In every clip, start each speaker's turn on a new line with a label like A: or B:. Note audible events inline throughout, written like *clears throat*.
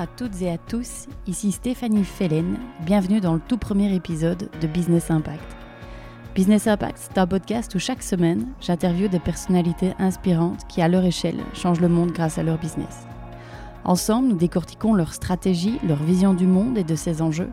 A: à toutes et à tous, ici Stéphanie Fellen, bienvenue dans le tout premier épisode de Business Impact. Business Impact, c'est un podcast où chaque semaine, j'interviewe des personnalités inspirantes qui, à leur échelle, changent le monde grâce à leur business. Ensemble, nous décortiquons leur stratégie, leur vision du monde et de ses enjeux,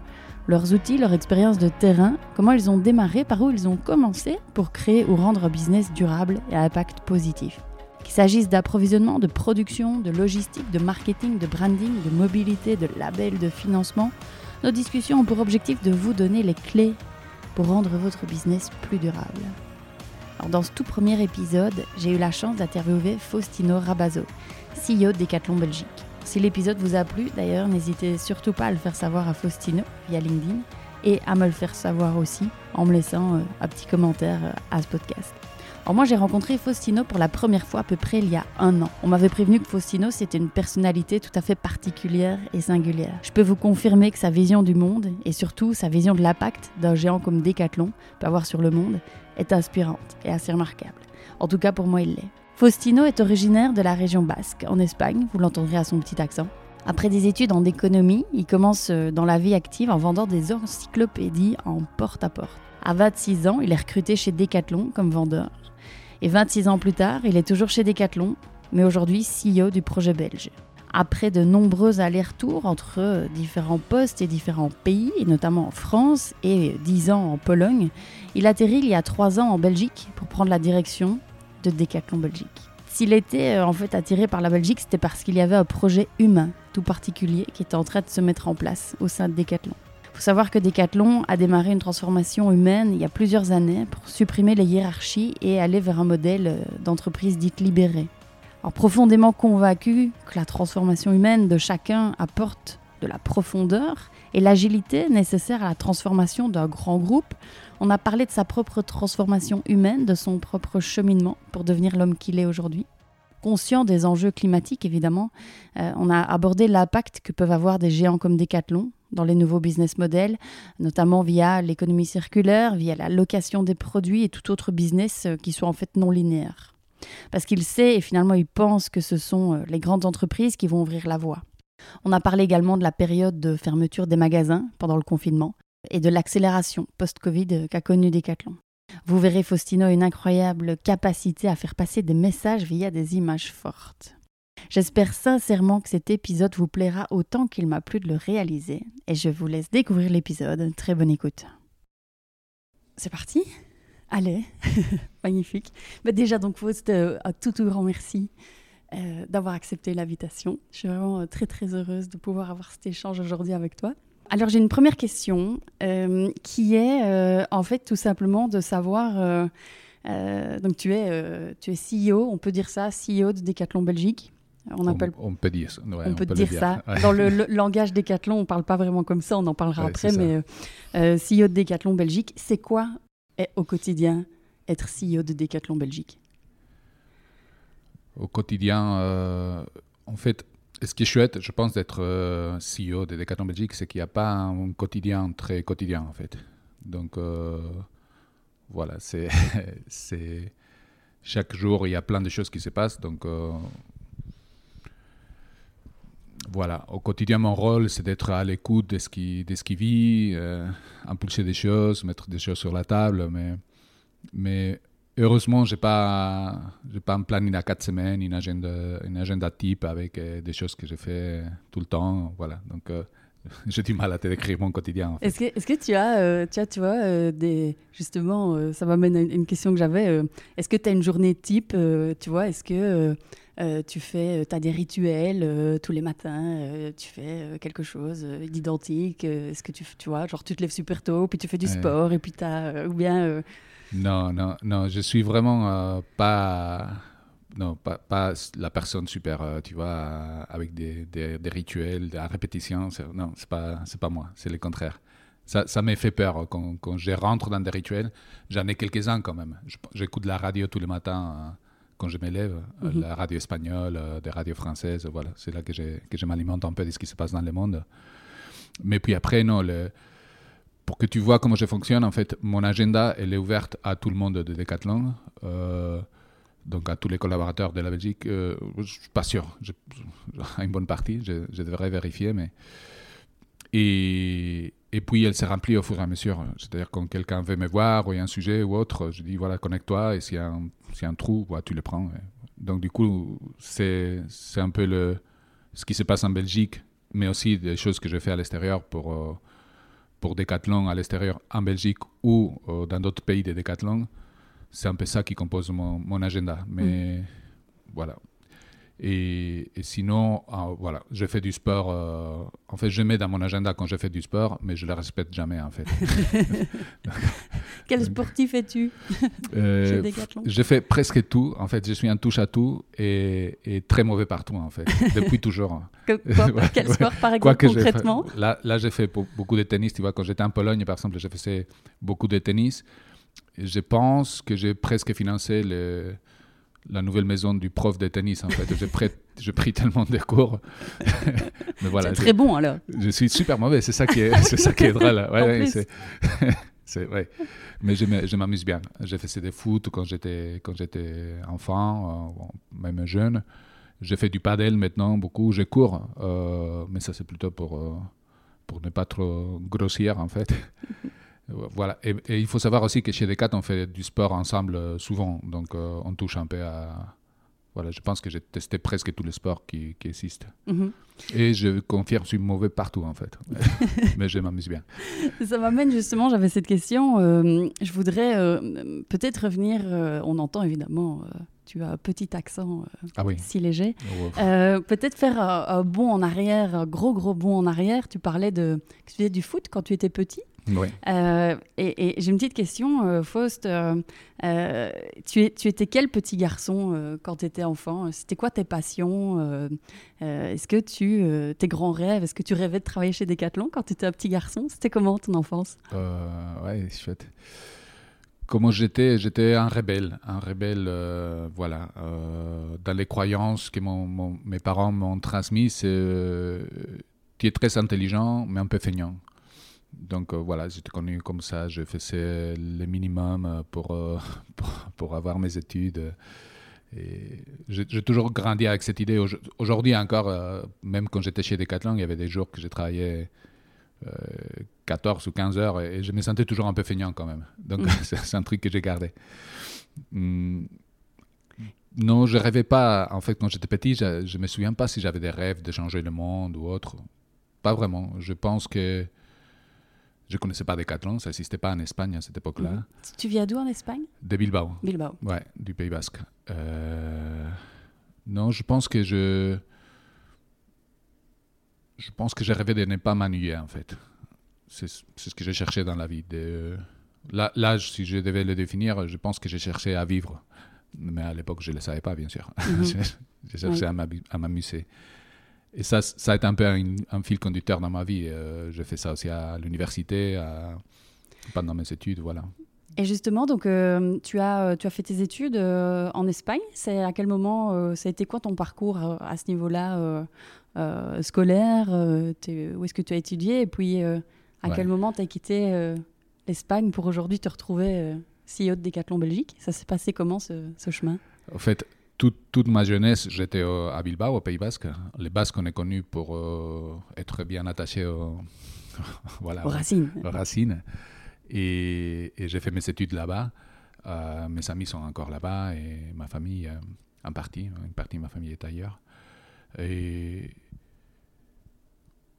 A: leurs outils, leur expérience de terrain, comment ils ont démarré, par où ils ont commencé pour créer ou rendre un business durable et à impact positif. Qu'il s'agisse d'approvisionnement, de production, de logistique, de marketing, de branding, de mobilité, de label, de financement, nos discussions ont pour objectif de vous donner les clés pour rendre votre business plus durable. Dans ce tout premier épisode, j'ai eu la chance d'interviewer Faustino Rabazo, CEO de Decathlon Belgique. Si l'épisode vous a plu, d'ailleurs, n'hésitez surtout pas à le faire savoir à Faustino via LinkedIn et à me le faire savoir aussi en me laissant euh, un petit commentaire euh, à ce podcast. Alors moi j'ai rencontré Faustino pour la première fois à peu près il y a un an. On m'avait prévenu que Faustino c'était une personnalité tout à fait particulière et singulière. Je peux vous confirmer que sa vision du monde et surtout sa vision de l'impact d'un géant comme Decathlon peut avoir sur le monde est inspirante et assez remarquable. En tout cas pour moi il l'est. Faustino est originaire de la région basque, en Espagne, vous l'entendrez à son petit accent. Après des études en économie, il commence euh, dans la vie active en vendant des encyclopédies en porte-à-porte. -à, -porte. à 26 ans, il est recruté chez Decathlon comme vendeur. Et 26 ans plus tard, il est toujours chez Decathlon, mais aujourd'hui CEO du projet belge. Après de nombreux allers-retours entre différents postes et différents pays, et notamment en France et 10 ans en Pologne, il atterrit il y a 3 ans en Belgique pour prendre la direction de Decathlon Belgique. S'il était en fait attiré par la Belgique, c'était parce qu'il y avait un projet humain tout particulier qui était en train de se mettre en place au sein de Decathlon. Faut savoir que Decathlon a démarré une transformation humaine il y a plusieurs années pour supprimer les hiérarchies et aller vers un modèle d'entreprise dite libérée. Alors profondément convaincu que la transformation humaine de chacun apporte de la profondeur et l'agilité nécessaire à la transformation d'un grand groupe, on a parlé de sa propre transformation humaine, de son propre cheminement pour devenir l'homme qu'il est aujourd'hui. Conscient des enjeux climatiques, évidemment, euh, on a abordé l'impact que peuvent avoir des géants comme Decathlon dans les nouveaux business models, notamment via l'économie circulaire, via la location des produits et tout autre business euh, qui soit en fait non linéaire. Parce qu'il sait et finalement il pense que ce sont euh, les grandes entreprises qui vont ouvrir la voie. On a parlé également de la période de fermeture des magasins pendant le confinement et de l'accélération post-Covid qu'a connue Decathlon. Vous verrez Faustino une incroyable capacité à faire passer des messages via des images fortes. J'espère sincèrement que cet épisode vous plaira autant qu'il m'a plu de le réaliser et je vous laisse découvrir l'épisode. Très bonne écoute. C'est parti? Allez, *laughs* magnifique. Mais déjà, donc, Faust, euh, un tout, tout grand merci euh, d'avoir accepté l'invitation. Je suis vraiment euh, très, très heureuse de pouvoir avoir cet échange aujourd'hui avec toi. Alors, j'ai une première question qui est en fait tout simplement de savoir. donc, tu es, tu es CEO, on peut dire ça, CEO de Decathlon Belgique.
B: On, appelle, on, on peut dire ça. Ouais,
A: on, on, peut, peut dire, dire, ça. Ouais. Dans le, le, langage Decathlon, on ne parle pas vraiment comme ça, on en parlera ouais, après, mais euh, CEO de Decathlon Belgique, c'est quoi au quotidien être CEO de Decathlon Belgique?
B: Au quotidien, euh, en fait, ce qui est chouette, je pense, d'être euh, CEO de Decathlon Belgique, c'est qu'il n'y a pas un quotidien très quotidien, en fait. Donc, euh, voilà, *laughs* c'est chaque jour, il y a plein de choses qui se passent. Donc, euh, voilà, au quotidien, mon rôle, c'est d'être à l'écoute de ce qui, de ce qui vit, euh, impulser des choses, mettre des choses sur la table. Mais, mais heureusement, je n'ai pas, pas un planning à quatre semaines, une agenda, une agenda type avec euh, des choses que je fais tout le temps. Voilà, donc euh, *laughs* j'ai du mal à te décrire mon quotidien. En fait.
A: Est-ce que, est que, tu as, euh, tu, as, tu vois, euh, des, justement, euh, ça m'amène à une question que j'avais. Est-ce que tu as une journée type, tu vois Est-ce que tu fais, as des rituels tous les matins Tu fais quelque chose d'identique Est-ce que tu, tu vois, genre tu te lèves super tôt, puis tu fais du sport, et puis tu as, ou bien
B: Non, non, non, je suis vraiment pas non, pas, pas, la personne super, euh, tu vois, euh, avec des, des, des, rituels, la répétition. Non, c'est pas, c'est pas moi, c'est le contraire. Ça, ça m'a fait peur quand, quand, je rentre dans des rituels. J'en ai quelques-uns quand même. J'écoute la radio tous les matins euh, quand je me lève, mm -hmm. la radio espagnole, des radios françaises. Voilà, c'est là que je, que je m'alimente un peu de ce qui se passe dans le monde. Mais puis après, non, le, pour que tu vois comment je fonctionne, en fait, mon agenda, elle est ouverte à tout le monde de Decathlon. Euh, donc à tous les collaborateurs de la Belgique, je ne suis pas sûr. Je, *laughs* une bonne partie, je, je devrais vérifier, mais et, puis elle s'est remplie au fur et à mesure. C'est-à-dire quand quelqu'un veut me voir ou il y a un sujet ou autre, je dis voilà, connecte-toi et s'il y, a un, trou, tu le prends. Donc du coup, c'est un peu le, ce qui se passe en Belgique, mais aussi des choses que je fais à l'extérieur pour, euh, pour Decathlon à l'extérieur en Belgique ou euh, dans d'autres pays de Decathlon. C'est un peu ça qui compose mon, mon agenda. Mais mm. voilà. Et, sinon, ah, voilà, je fais du sport. Euh, en fait, je mets dans mon agenda quand je fais du sport, mais je ne le respecte jamais, en fait. *laughs*
A: Quel sportif es-tu? Euh,
B: Je fais presque tout. En fait, je suis un touche à tout et, très mauvais partout, en fait, depuis toujours. *laughs* *laughs*
A: quel sport, par exemple, concrètement?
B: Là, là j'ai fait beaucoup de tennis. Tu vois, quand j'étais en Pologne, par exemple, j'ai fait beaucoup de tennis. Je pense que j'ai presque financé le la nouvelle maison du prof de tennis, en fait. J'ai pris, *laughs* pris tellement de cours. *laughs*
A: Mais voilà, c'est très bon, alors.
B: Je suis super mauvais, c'est ça qui est, c'est ça qui est drôle. *laughs* Ouais, c'est, ouais. Mais je m'amuse bien. J'ai fait des foot quand j'étais, quand j'étais enfant, euh, même jeune. J'ai fait du padel maintenant, beaucoup. Je cours, euh, mais ça, c'est plutôt pour, euh, pour ne pas trop grossir, en fait. Voilà. Et, il faut savoir aussi que chez Decat, on fait du sport ensemble euh, souvent. Donc, euh, on touche un peu à. Voilà, je pense que j'ai testé presque tous les sports qui, qui existent. Mhm. Et je confirme, je suis mauvais partout, en fait. *laughs* Mais je m'amuse bien.
A: Ça m'amène justement, j'avais cette question. Euh, je voudrais peut-être revenir. on entend évidemment tu as un petit accent ah si léger. Oh, peut-être faire un, bond en arrière, un gros gros bond en arrière. Tu parlais de, tu faisais du foot quand tu étais petit? Euh, et, j'ai une petite question, euh, Faust. Euh, tu, étais quel petit garçon quand tu étais enfant? C'était quoi tes passions Est-ce que tu, tes grands rêves, est-ce que tu rêvais de travailler chez Decathlon quand tu étais un petit garçon? C'était comment ton enfance?
B: Ouais, chouette. Comment j'étais? J'étais un rebelle, un rebelle, voilà, dans les croyances que mes parents m'ont transmises. tu es très intelligent, mais un peu feignant. Donc euh, voilà, j'étais connu comme ça, je faisais le minimum euh, pour, *laughs* pour, avoir mes études. Et j'ai toujours grandi avec cette idée. Aujourd'hui encore, euh, même quand j'étais chez Decathlon, il y avait des jours que j'ai travaillé 14 ou 15 heures et, je me sentais toujours un peu feignant quand même. Donc mm. *laughs* c'est un truc que j'ai gardé. Hmm. Non, je rêvais pas. En fait, quand j'étais petit, je, ne me souviens pas si j'avais des rêves de changer le monde ou autre. Pas vraiment. Je pense que je connaissais pas Decathlon, ça n'existait pas en Espagne à cette époque-là. Mhm.
A: Tu viens d'où en Espagne?
B: De Bilbao.
A: Bilbao.
B: Ouais, du Pays Basque. Euh, non, je pense que je. Je pense que j'ai rêvé de ne pas m'ennuyer, en fait. C'est ce que j'ai cherché dans la vie. De... L'âge, si je devais le définir, je pense que j'ai cherché à vivre. Mais à l'époque, je ne le savais pas, bien sûr. Mhm. *laughs* j'ai cherché à m'amuser. Et ça, ça a été un peu un, fil conducteur dans ma vie. Euh, je fais ça aussi à l'université, pendant mes études, voilà.
A: Et justement, donc, euh, tu, as, tu as fait tes études euh, en Espagne. C'est à quel moment, ça a été quoi ton parcours à ce niveau-là scolaire Où est-ce que tu as étudié? Et puis, à quel moment tu as quitté l'Espagne pour aujourd'hui te retrouver CEO de Decathlon Belgique? Ça s'est passé comment ce, ce chemin?
B: Fait, toute, ma jeunesse, j'étais à Bilbao, au Pays Basque. Les Basques, on est connus pour euh, être bien attachés *laughs*
A: voilà, aux racines.
B: Aux racines. Et, j'ai fait mes études là-bas. Euh, mes amis sont encore là-bas et ma famille, euh, en partie, une partie de ma famille est ailleurs. Et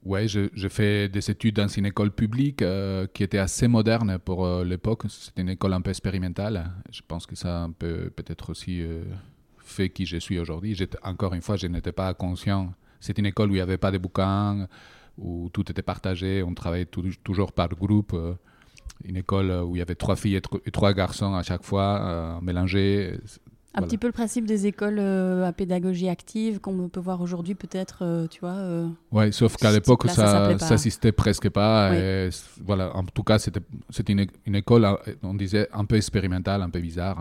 B: ouais, j'ai fait des études dans une école publique qui était assez moderne pour l'époque. C'était une école un peu expérimentale. Je pense que ça peut peut-être aussi fait qui je suis aujourd'hui. Encore une fois, je n'étais pas conscient. C'est une école où il n'y avait pas de bouquins, où tout était partagé, on travaillait toujours par groupe. Euh, une école où il y avait trois filles et, trois garçons à chaque fois, euh, mélangés.
A: Un petit peu le principe des écoles euh, à pédagogie active qu'on peut voir aujourd'hui peut-être, tu vois.
B: oui, sauf qu'à l'époque, ça s'assistait presque pas. voilà, en tout cas, c'était une, une, école, on disait, un peu expérimentale, un peu bizarre.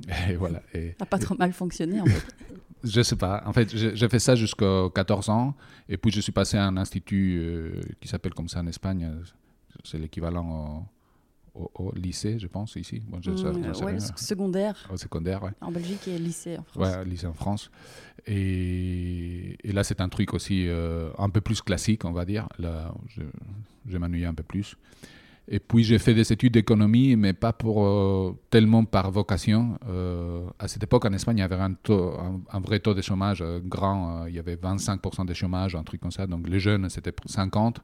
B: *laughs* Et voilà. Et,
A: n'a pas trop mal fonctionné en fait. *laughs*
B: je sais pas. En fait, j'ai fait ça jusqu'à 14 ans. Et puis, je suis passé à un institut euh, qui s'appelle comme ça en Espagne. C'est l'équivalent au, lycée, je pense, ici.
A: Bon, secondaire.
B: Au secondaire, ouais.
A: En Belgique et lycée en France.
B: Ouais, lycée en France. Et, et là, c'est un truc aussi euh, un peu plus classique, on va dire. Là, je, je m'ennuyais un peu plus. Et puis j'ai fait des études d'économie, mais pas pour euh, tellement par vocation. Euh, à cette époque, en Espagne, il y avait un, taux, un, vrai taux de chômage grand. il y avait 25% de chômage, un truc comme ça. Donc les jeunes, c'était 50.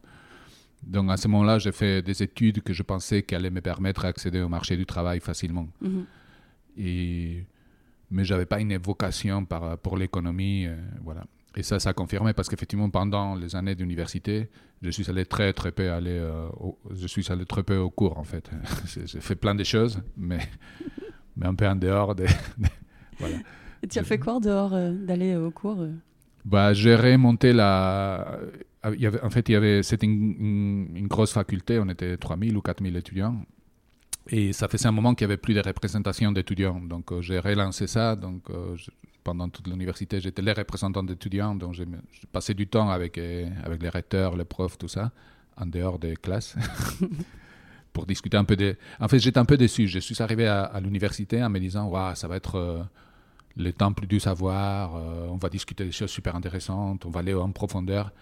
B: Donc à ce moment-là, j'ai fait des études que je pensais qu'elles allaient me permettre d'accéder au marché du travail facilement. Mhm. Et, mais je n'avais pas une vocation par, pour l'économie. Euh, voilà. Et ça, ça a confirmé parce qu'effectivement, pendant les années d'université, je suis allé très, très peu aller, euh, je suis allé très peu au cours, en fait. *laughs* j'ai fait plein de choses, mais, *laughs* mais un peu en dehors des...
A: voilà. Et tu as fait quoi en dehors euh, d'aller au cours
B: bah, J'ai remonté la il y avait, en fait, il y avait, c'était une, une, grosse faculté, on était 3000 ou 4000 étudiants. Et ça faisait un moment qu'il n'y avait plus de représentation d'étudiants. Donc euh, j'ai relancé ça. Donc euh, pendant toute l'université, j'étais le représentant d'étudiants. Donc j'ai passé du temps avec, euh, avec les recteurs, les profs, tout ça, en dehors des classes. *laughs* pour discuter un peu des... En fait, j'étais un peu déçu. Je suis arrivé à, l'université en me disant, waouh, ça va être le temple du savoir, on va discuter des choses super intéressantes, on va aller en profondeur.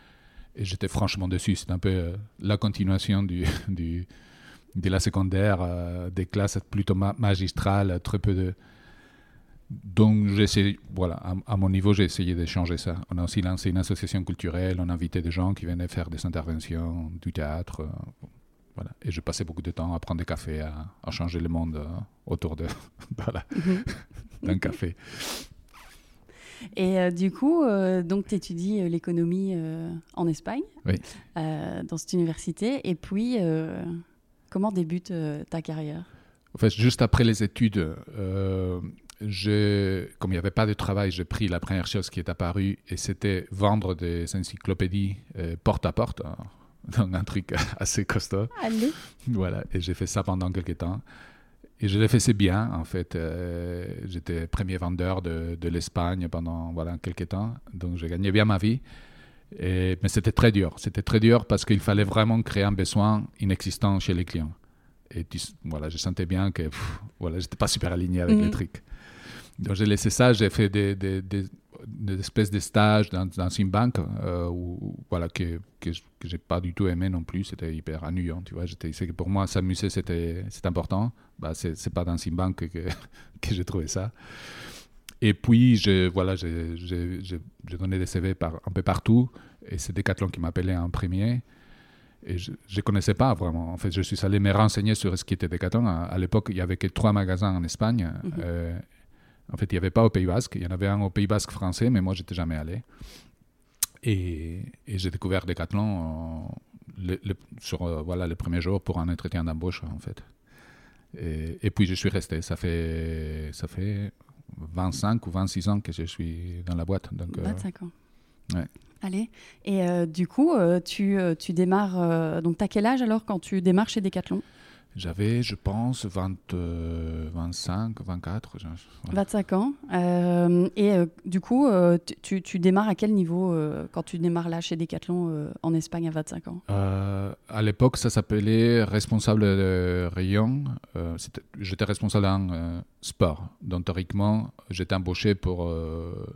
B: Et j'étais franchement dessus. C'est un peu la continuation du, *laughs* du, de la secondaire, euh, des classes plutôt magistrales, très peu de. Donc, j'essaie, voilà, à, mon niveau, j'ai essayé de changer ça. On a aussi lancé une association culturelle, on a invité des gens qui venaient faire des interventions, du théâtre. Euh, voilà. Et je passais beaucoup de temps à prendre des cafés, à, à changer le monde autour de, *laughs* mhm. d'un café.
A: Et euh, du coup, euh, donc tu étudies euh, l'économie en Espagne, dans cette université. Et puis, comment débute ta carrière?
B: En fait, juste après les études, comme il n'y avait pas de travail, j'ai pris la première chose qui est apparue et c'était vendre des encyclopédies porte à porte. Hein. donc un truc *laughs* assez costaud.
A: Allez.
B: Voilà, et j'ai fait ça pendant quelques temps. Et je le faisais bien, en fait. Euh, j'étais premier vendeur de, de l'Espagne pendant voilà, quelques temps, donc je gagnais bien ma vie. Et, mais c'était très dur. C'était très dur parce qu'il fallait vraiment créer un besoin inexistant chez les clients. Et voilà, je sentais bien que voilà, je n'étais pas super aligné avec les mhm. trucs. Donc j'ai laissé ça, j'ai fait des, des, des, espèces de stages dans, dans une banque euh, où, voilà, que, que, que j'ai pas du tout aimé non plus. C'était hyper ennuyant, tu vois. Que pour moi, s'amuser, c'était important bah, c'est pas dans une banque que, *laughs* que j'ai trouvé ça. Et puis, je, voilà, j'ai donné des CV par, un peu partout. Et c'est Decathlon qui m'appelait en premier. Et je ne connaissais pas vraiment. En fait, je suis allé me renseigner sur ce qui était Decathlon. À, à l'époque, il n'y avait que trois magasins en Espagne. Mhm. Euh, en fait, il n'y avait pas au Pays Basque. Il y en avait un au Pays Basque français, mais moi, j'étais jamais allé. Et, et j'ai découvert Decathlon le, sur euh, voilà, le premier jour pour un entretien d'embauche, en fait. Et, puis je suis resté. Ça fait, ça fait 25 ou 26 ans que je suis dans la boîte. Donc,
A: 25
B: euh,
A: ans.
B: Ouais.
A: Allez. Et euh, du coup, euh, tu, tu démarres. donc, tu as quel âge alors quand tu démarres chez Decathlon?
B: J'avais, je pense, 20, 25, 24.
A: 25 ans. Euh, et euh, du coup, euh, tu, tu, démarres à quel niveau quand tu démarres là chez Decathlon en Espagne à 25 ans?
B: À l'époque, ça s'appelait responsable de rayon. j'étais responsable d'un sport. Donc, théoriquement, j'étais embauché pour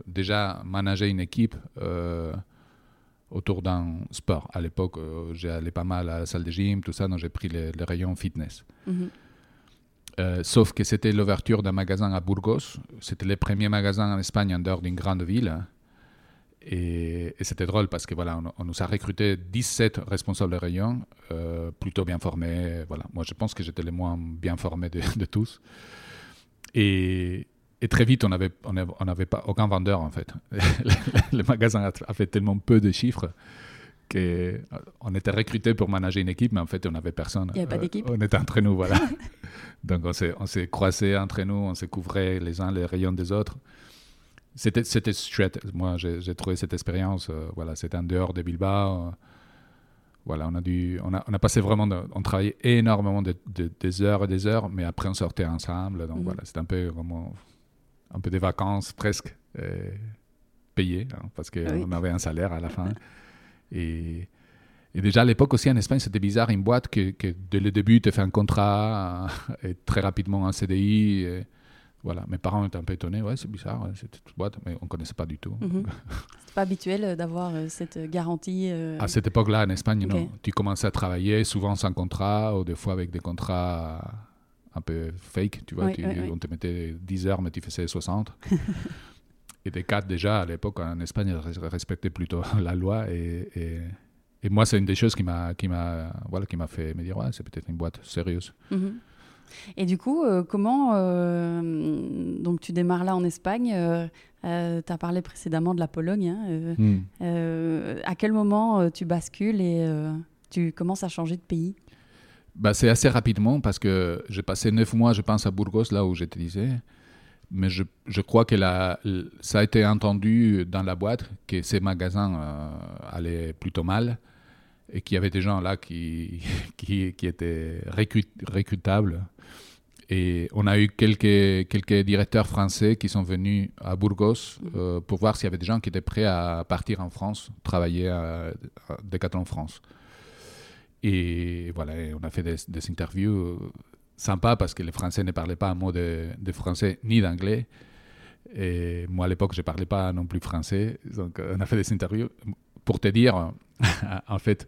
B: déjà manager une équipe autour d'un sport. À l'époque, euh, j'allais pas mal à la salle de gym, tout ça, donc j'ai pris les, rayons fitness. Mhm. Euh, sauf que c'était l'ouverture d'un magasin à Burgos. C'était le premier magasin en Espagne en dehors d'une grande ville. Et, c'était drôle parce que voilà, on, nous a recruté 17 responsables de rayons, euh, plutôt bien formés. Voilà. Moi, je pense que j'étais le moins bien formé de, de tous. Et, et très vite, on n'avait on on avait pas aucun vendeur, en fait. *laughs* le, magasin a, fait tellement peu de chiffres qu'on euh, était recruté pour manager une équipe, mais en fait, on n'avait personne.
A: Il n'y avait pas d'équipe.
B: on était entre nous, voilà. *laughs* Donc, on s'est croisés entre nous, on s'est couvrés les uns les rayons des autres. C'était chouette. Moi, j'ai trouvé cette expérience. Euh, voilà, c'était en dehors de Bilbao. Euh, voilà, on a, dû, on a, on a passé vraiment, on travaillait énormément de, des heures et des heures, mais après on sortait ensemble. Donc mhm. voilà, c'était un peu vraiment un peu des vacances presque euh, payées, hein, parce qu'on avait un salaire à la fin. Et, Et déjà à l'époque aussi en Espagne, c'était bizarre une boîte que, que dès le début te fait un contrat euh, et très rapidement un CDI. et voilà, mes parents étaient un peu étonnés. Ouais, c'est bizarre, ouais, cette boîte, mais on connaissait pas du tout.
A: Mhm. *laughs* C'est pas habituel euh, d'avoir euh, cette garantie. euh,
B: À cette époque-là, en Espagne, non. Tu commençais à travailler souvent sans contrat ou des fois avec des contrats un peu fake. Tu vois,
A: Oui,
B: tu-
A: oui, oui.
B: on te mettait 10 heures, mais tu faisais 60. et *laughs* des cadres, déjà, à l'époque, en Espagne, ils res- respectaient plutôt *laughs* la loi. Et, et, et moi, c'est une des choses qui m'a, qui m'a, voilà, qui m'a fait me dire, ouais, c'est peut-être une boîte sérieuse.
A: Mhm. Et du coup, euh, comment euh, donc tu démarres là en Espagne tu as parlé précédemment de la Pologne. hein, euh, euh, à quel moment euh, tu bascules et euh, tu commences à changer de pays?
B: Bah, c'est assez rapidement parce que j'ai passé neuf mois, je pense, à Burgos, là où je te disais. Mais je, je crois que la, ça a été entendu dans la boîte que ces magasins euh, allaient plutôt mal et qu'il y avait des gens là qui, *laughs* qui, qui étaient recrut- recrutables. Et on a eu quelques, quelques directeurs français qui sont venus à Burgos euh, pour voir s'il y avait des gens qui étaient prêts à partir en France, travailler à, à Decathlon France. Et voilà, on a fait des, des interviews euh, sympas parce que les Français ne parlaient pas un mot de, de français ni d'anglais. Et moi, à l'époque, je ne parlais pas non plus français. Donc, euh, on a fait des interviews. Pour te dire, *laughs* en fait,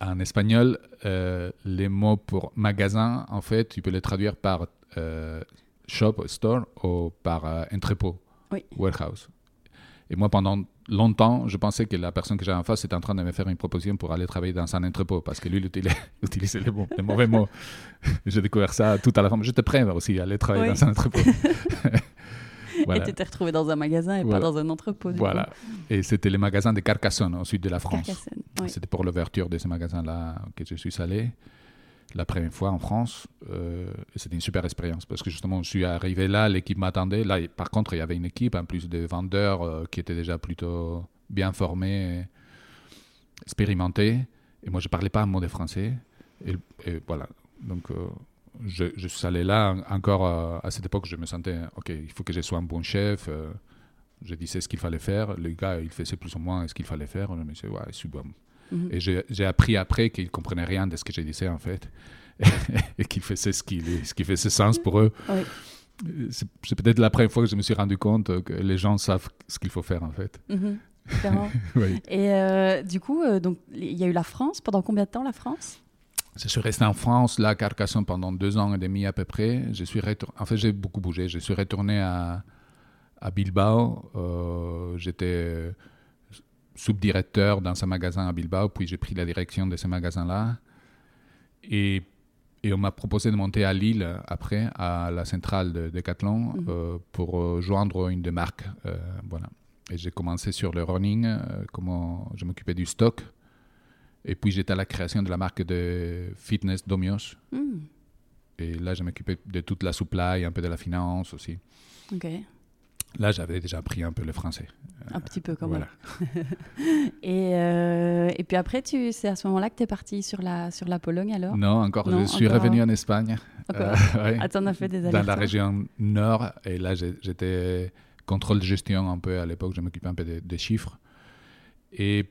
B: en espagnol, euh, les mots pour magasin, en fait, tu peux les traduire par euh, shop, store, ou par euh, entrepôt,
A: Oui.
B: warehouse. Et moi, pendant longtemps, je pensais que la personne que j'avais en face était en train de me faire une proposition pour aller travailler dans un entrepôt, parce que lui, il *laughs* utilisait, les, bons- les mauvais mots. *laughs* J'ai découvert ça tout à la fin. J'étais prêt aussi à aller travailler
A: Oui.
B: dans un entrepôt. *laughs* Voilà.
A: Et tu t'es retrouvé dans un magasin et
B: Voilà.
A: pas dans un entrepôt. Du
B: Voilà. Et c'était les magasins de Carcassonne, au sud de la. France.
A: Oui.
B: C'était pour l'ouverture de ce magasin-là que je suis allé la première fois en France. Euh, c'était une super expérience parce que justement, je suis arrivé là, l'équipe m'attendait. Là, par contre, il y avait une équipe, en plus de vendeurs euh, qui étaient déjà plutôt bien formés, expérimentés. Et moi, je parlais pas un mot de français. Et, voilà. Donc, euh, je, je suis allé là en- encore à cette époque. Je me sentais, OK, il faut que je sois un bon chef. je disais ce qu'il fallait faire. Le gars, il faisait plus ou moins ce qu'il fallait faire. Je me disais, ouais, Et j'ai appris après qu'ils ne comprenaient rien de ce que je disais, en fait. *laughs* et qu'ils faisaient ce qui, ce qui faisait sens pour eux.
A: Oui.
B: C'est peut-être la première fois que je me suis rendu compte que les gens savent ce qu'il faut faire, en fait. *laughs* Oui.
A: Et euh, du coup, euh, donc il y a eu la France. Pendant combien de temps la France?
B: Je suis resté en France, là, à Carcassonne, pendant deux ans et demi à peu près. Je suis retour- En fait, j'ai beaucoup bougé. Je suis retourné à, à Bilbao. Euh, J'étais subdirecteur dans un magasin à Bilbao, puis j'ai pris la direction de ce magasin-là. Et, et on m'a proposé de monter à Lille après, à la centrale de Decathlon,
A: Mhm.
B: euh, pour euh, joindre une des marques. euh, voilà. Et j'ai commencé sur le running, euh, comment je m'occupais du stock. Et puis j'étais à la création de la marque de fitness Domios.
A: Hmm,
B: Et là, je m'occupais de toute la supply, un peu de la finance aussi.
A: Ok,
B: Là, j'avais déjà appris un peu le français.
A: un petit peu quand
B: voilà.
A: même. *laughs* Et, euh, et puis après, tu, c'est à ce moment-là que tu es parti sur la, sur la Pologne alors?
B: Non, encore,
A: Non,
B: je suis revenu en Espagne. Euh, *laughs* ouais.
A: Ah, t'en as fait des
B: dans la région nord. Et là, j'étais contrôle de gestion un peu à l'époque. Je m'occupais un peu des des chiffres. Et,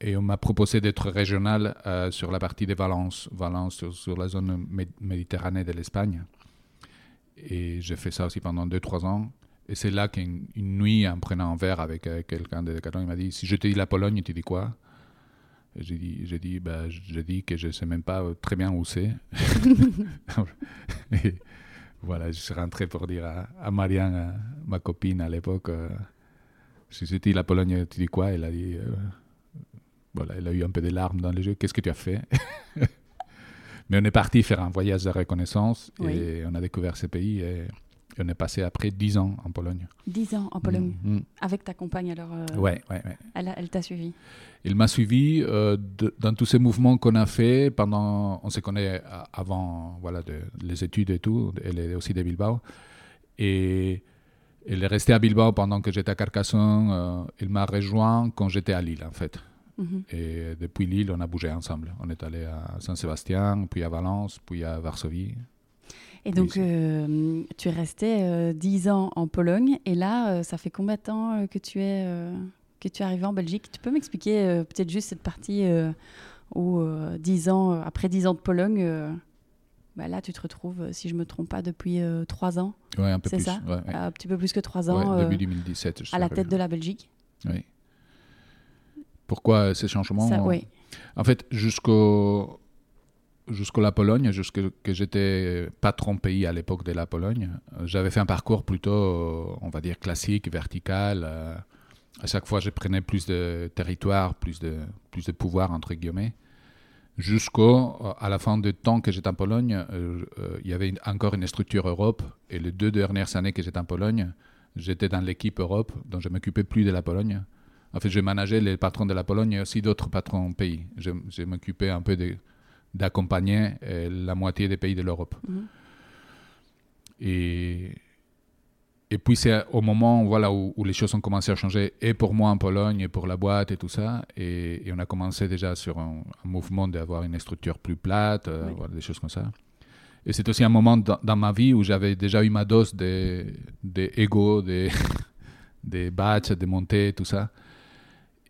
B: et on m'a proposé d'être régional euh, sur la partie de Valence, Valence sur, sur la zone mé- méditerranée de l'Espagne. Et j'ai fait ça aussi pendant 2-3 ans. Et c'est là qu'une une nuit, en prenant un verre avec euh, quelqu'un de Decathlon, il m'a dit Si je te dis la Pologne, tu dis quoi? J'ai dit, j'ai dit, bah, j'ai dit que je ne sais même pas euh, très bien où c'est. *laughs* Et voilà, je suis rentré pour dire à, à Marianne, à ma copine à l'époque, euh, si c'était la Pologne, tu dis quoi? Elle a dit, euh, voilà, elle a eu un peu de larmes dans les yeux. Qu'est-ce que tu as fait? *laughs* Mais on est parti faire un voyage de reconnaissance
A: Oui.
B: et on a découvert ce pays et, et on est passé après 10 ans en Pologne.
A: 10 ans en Pologne.
B: Mhm.
A: Avec ta compagne alors euh,
B: Ouais, ouais, ouais.
A: Elle, elle t'a suivi
B: Il m'a suivi euh, de- dans tous ces mouvements qu'on a fait pendant. On se connaît a- avant voilà, de- les études et tout. Elle est aussi de Bilbao. Et elle est restée à Bilbao pendant que j'étais à Carcassonne. euh, il m'a rejoint quand j'étais à Lille, en fait.
A: Mhm.
B: Et depuis Lille, on a bougé ensemble. On est allé à Saint-Sébastien, puis à Valence, puis à Varsovie.
A: Et donc, euh, tu es resté euh, 10 ans en Pologne. Et là, euh, ça fait combien de temps euh, que tu es, que tu es arrivé en Belgique? Tu peux m'expliquer peut-être juste cette partie où, euh, dix ans, après 10 ans de Pologne, bah là, tu te retrouves, si je ne me trompe pas, depuis 3 ans.
B: Oui, un peu
A: C'est
B: plus.
A: ça?
B: ouais, ouais.
A: Un petit peu plus que 3 ans
B: Ouais, début 2017. je
A: à la tête de la Belgique.
B: Oui. Pourquoi ces changements
A: Ça.
B: En fait, jusqu'au jusqu'à la Pologne, jusque que j'étais patron pays à l'époque de la Pologne, j'avais fait un parcours plutôt, euh, on va dire, classique, vertical. euh, à chaque fois, je prenais plus de territoire, plus de, plus de pouvoir, entre guillemets. Jusqu'au, euh, à la fin du temps que j'étais en Pologne, il y avait encore une structure Europe. Et les deux dernières années que j'étais en Pologne, j'étais dans l'équipe Europe, donc je m'occupais plus de la Pologne. En fait, je manageais les patrons de la Pologne et aussi d'autres patrons pays. Je, je m'occupais un peu de- d'accompagner euh, la moitié des pays de l'Europe.
A: Mhm.
B: Et, et puis, c'est au moment voilà, où, où les choses ont commencé à changer, et pour moi en Pologne, et pour la boîte, et tout ça. Et, et on a commencé déjà sur un, un mouvement d'avoir une structure plus plate, euh,
A: Oui.
B: voilà, des choses comme ça. Et c'est aussi un moment dans, dans ma vie où j'avais déjà eu ma dose de, de ego, des, des batchs, *laughs* des montées, tout ça.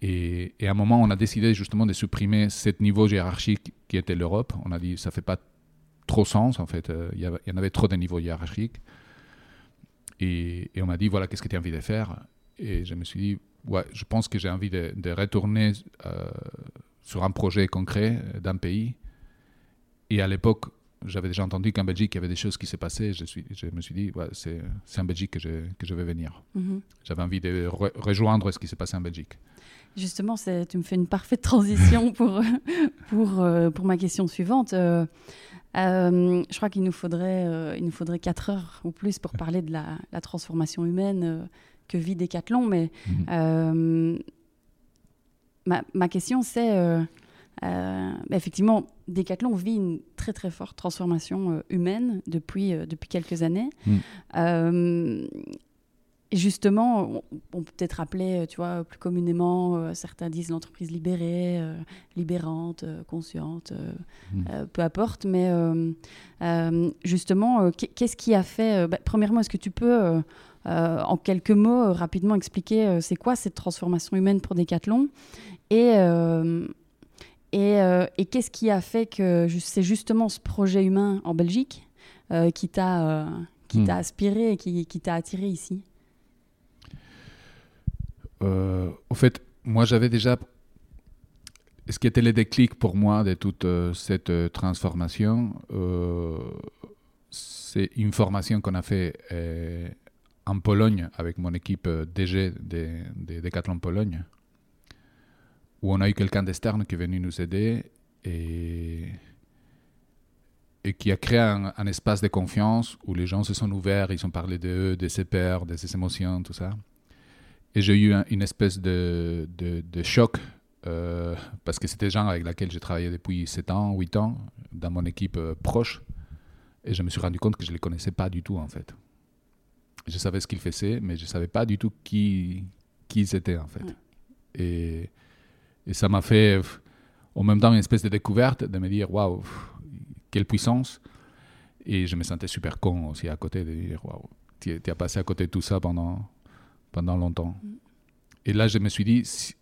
B: Et, et à un moment, on a décidé justement de supprimer ce niveau hiérarchique qui était l'Europe. On a dit ça fait pas trop sens en fait. Euh, Il y, en avait trop de niveaux hiérarchiques. Et, et on m'a dit voilà qu'est-ce que tu as envie de faire? Et je me suis dit ouais, je pense que j'ai envie de, de retourner euh, sur un projet concret euh, d'un pays. Et à l'époque, j'avais déjà entendu qu'en Belgique, il y avait des choses qui se passaient. Je, suis, je me suis dit ouais, c'est en Belgique que je, que je vais venir.
A: Mhm.
B: J'avais envie de re- rejoindre ce qui s'est passé en Belgique.
A: Justement, tu me fais une parfaite transition *laughs* pour, pour, euh, pour ma question suivante. Euh, euh, je crois qu'il nous faudrait euh, il nous faudrait 4 heures ou plus pour parler de la, la transformation humaine que vit Decathlon, mais
B: Mhm.
A: ma, ma question c'est effectivement Decathlon vit une très très forte transformation humaine depuis depuis quelques années.
B: Mhm.
A: Et justement, on, peut peut-être appeler, euh, tu vois, plus communément, euh, certains disent l'entreprise libérée, euh, libérante, euh, consciente, euh, peu importe. Mais justement, qu'est- qu'est-ce qui a fait bah, Premièrement, est-ce que tu peux, en quelques mots, rapidement expliquer c'est quoi cette transformation humaine pour Decathlon? Et, et, et qu'est-ce qui a fait que c'est justement ce projet humain en Belgique qui t'a
B: Hmm.
A: t'a aspiré et qui, qui t'a attiré ici?
B: Au fait, moi j'avais déjà. Ce qui était le déclic pour moi de toute euh, cette euh, transformation, euh, c'est une formation qu'on a fait euh, en Pologne avec mon équipe euh, DG de, de Decathlon Pologne, où on a eu quelqu'un d'externe qui est venu nous aider et, et qui a créé un, un espace de confiance où les gens se sont ouverts, ils ont parlé d'eux, de ses peurs, de ses émotions, tout ça. Et j'ai eu un- une espèce de, de, de choc euh, parce que c'était des gens avec lesquels j'ai travaillé depuis 7 ans, 8 ans, dans mon équipe euh, proche. Et je me suis rendu compte que je ne les connaissais pas du tout, en fait. Je savais ce qu'ils faisaient, mais je ne savais pas du tout qui, qui ils étaient, en fait.
A: Ouais.
B: Et, et ça m'a fait, en même temps, une espèce de découverte de me dire waouh, quelle puissance. Et je me sentais super con aussi à côté de dire waouh, tu as passé à côté de tout ça pendant, pendant longtemps. Et là, je me suis dit, si-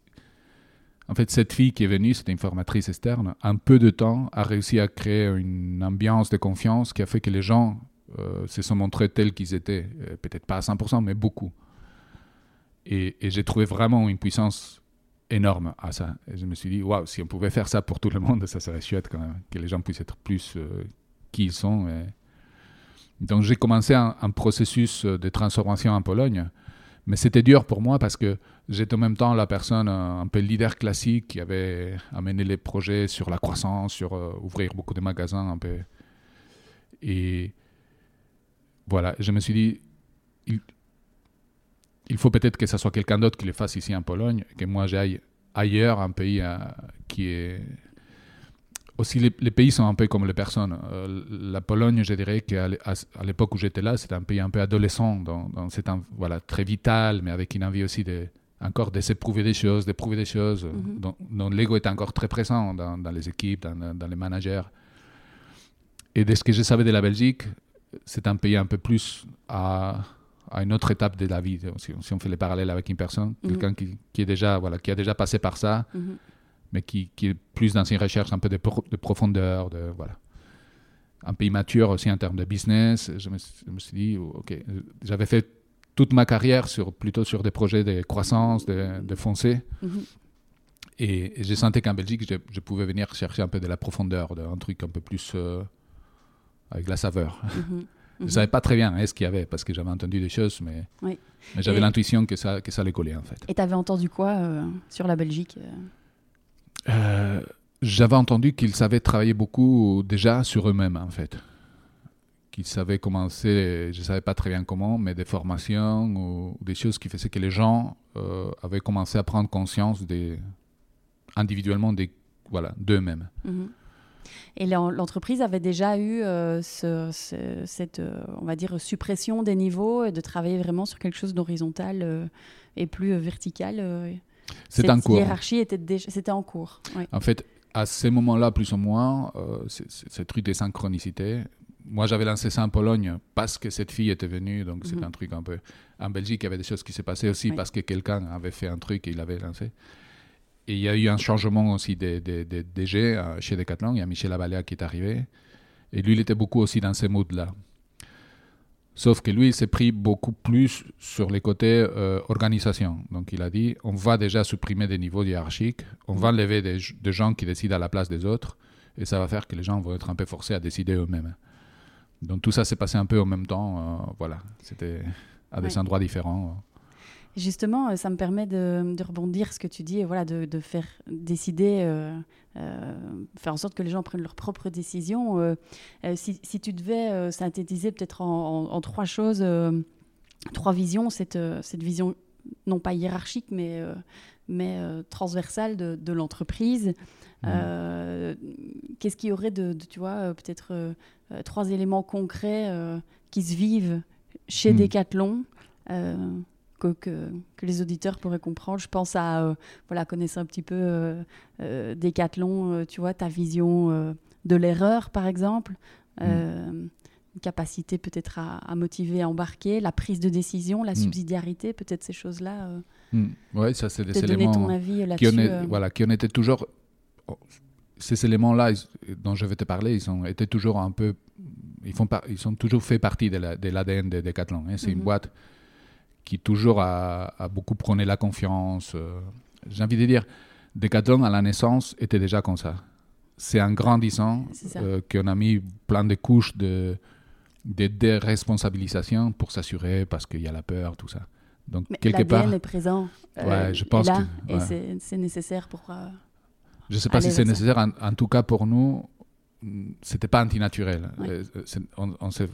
B: en fait, cette fille qui est venue, c'était une formatrice externe, en peu de temps, a réussi à créer une ambiance de confiance qui a fait que les gens euh, se sont montrés tels qu'ils étaient. Euh, Peut-être pas à 100%, mais beaucoup. Et, et j'ai trouvé vraiment une puissance énorme à ça. Et je me suis dit, waouh, si on pouvait faire ça pour tout le monde, ça serait chouette quand même, que les gens puissent être plus euh, qui ils sont. et- Donc j'ai commencé un, un processus de transformation en Pologne, mais c'était dur pour moi parce que j'étais en même temps la personne euh, un peu leader classique qui avait amené les projets sur la croissance, sur euh, ouvrir beaucoup de magasins un peu. Et voilà, je me suis dit, il, faut peut-être que ce soit quelqu'un d'autre qui le fasse ici en Pologne, que moi j'aille ailleurs, un pays euh, qui est... Aussi, les, les pays sont un peu comme les personnes. Euh, la Pologne, je dirais qu'à l'époque où j'étais là, c'était un pays un peu adolescent, dans, dans cet voilà, très vital, mais avec une envie aussi de, encore de s'éprouver des choses, d'éprouver des choses,
A: Mhm.
B: dont, dont l'ego est encore très présent dans, dans les équipes, dans, dans les managers. Et de ce que je savais de la Belgique, c'est un pays un peu plus à, à une autre étape de la vie. Si, si on fait les parallèles avec une personne,
A: Mhm.
B: quelqu'un qui, qui est déjà, voilà, qui a déjà passé par ça,
A: Mhm.
B: Mais qui, qui est plus dans une recherche un peu de, pro- de profondeur, de, voilà. un peu immature aussi en termes de business. Je me, suis- je me suis dit, ok, euh, j'avais fait toute ma carrière sur, plutôt sur des projets de croissance, de, de foncé.
A: Mhm.
B: Et, et j'ai senti qu'en Belgique, je, je pouvais venir chercher un peu de la profondeur, de- un truc un peu plus euh, avec la saveur.
A: Mhm. *laughs*
B: Je
A: Mhm.
B: savais pas très bien hein, ce qu'il y avait parce que j'avais entendu des choses, mais,
A: Oui.
B: mais j'avais
A: Et-
B: l'intuition que ça, que ça allait coller en fait.
A: Et t'avais entendu quoi euh, sur la Belgique euh
B: j'avais entendu qu'ils savaient travailler beaucoup déjà sur eux-mêmes en fait. Qu'ils savaient commencer, je ne savais pas très bien comment, mais des formations ou, des choses qui faisaient que les gens euh, avaient commencé à prendre conscience individuellement des, voilà, d'eux-mêmes.
A: Mhm. Et l'en- l'entreprise avait déjà eu euh, ce- ce- cette, on va dire, suppression des niveaux et de travailler vraiment sur quelque chose d'horizontal et plus vertical.
B: C'est en cours.
A: hiérarchie était déjà, c'était en cours. oui.
B: En fait, à ces moments-là, plus ou moins, euh, ce truc des synchronicités. Moi, j'avais lancé ça en Pologne parce que cette fille était venue, donc
A: Mhm.
B: c'est un truc un peu. En Belgique, il y avait des choses qui s'est passées aussi
A: Oui.
B: parce que quelqu'un avait fait un truc et il l'avait lancé. Et il y a eu un changement aussi des, des, des DG euh, chez Decathlon. Il y a Michel Abalea qui est arrivé. Et lui, il était beaucoup aussi dans ces moods-là. Sauf que lui, il s'est pris beaucoup plus sur les côtés euh, organisation. Donc il a dit, on va déjà supprimer des niveaux hiérarchiques, on va enlever des, des gens qui décident à la place des autres, et ça va faire que les gens vont être un peu forcés à décider eux-mêmes. Donc tout ça s'est passé un peu en même temps. euh, voilà, c'était à des
A: Ouais.
B: endroits différents.
A: Justement, euh, ça me permet de, de rebondir ce que tu dis, et voilà, de, de faire décider, euh, euh, faire en sorte que les gens prennent leurs propres décisions. Euh, si, si tu devais synthétiser peut-être en, en- en trois choses, trois visions, cette, cette vision non pas hiérarchique, mais, mais transversale de, de l'entreprise. Euh, Qu'est-ce qu'il y aurait de, tu vois, peut-être trois éléments concrets qui se vivent chez
B: Mhm.
A: Decathlon que, que, que les auditeurs pourraient comprendre. Je pense à euh, voilà, connaître un petit peu euh, euh, Decathlon, euh, tu vois, ta vision de l'erreur, par exemple. Euh, une capacité peut-être à, à motiver, à embarquer, la prise de décision, la
B: Mm.
A: subsidiarité, peut-être ces choses-là. Euh,
B: Oui, ça c'est des
A: donner ton
B: éléments
A: avis
B: qui en, est- voilà, qui en étaient toujours... oh, Ces éléments-là dont je vais te parler, ils ont été toujours un peu... Ils, font par- ils sont toujours fait partie de la- de l'ADN de Decathlon. hein. C'est une boîte qui toujours a, a beaucoup prôné la confiance. euh. J'ai envie de dire, Decathlon à la naissance était déjà comme ça. C'est en grandissant euh, qu'on a mis plein de couches de, de déresponsabilisation pour s'assurer parce qu'il y a la peur, tout ça. Donc,
A: Mais
B: quelque part,
A: est présent.
B: Ouais, je
A: est
B: pense
A: là,
B: que-
A: et
B: ouais.
A: c'est- c'est nécessaire pour. euh,
B: je ne sais pas si c'est nécessaire. En, en tout cas, pour nous, c'était pas antinaturel.
A: Ouais.
B: Euh, c'est- on, on, se,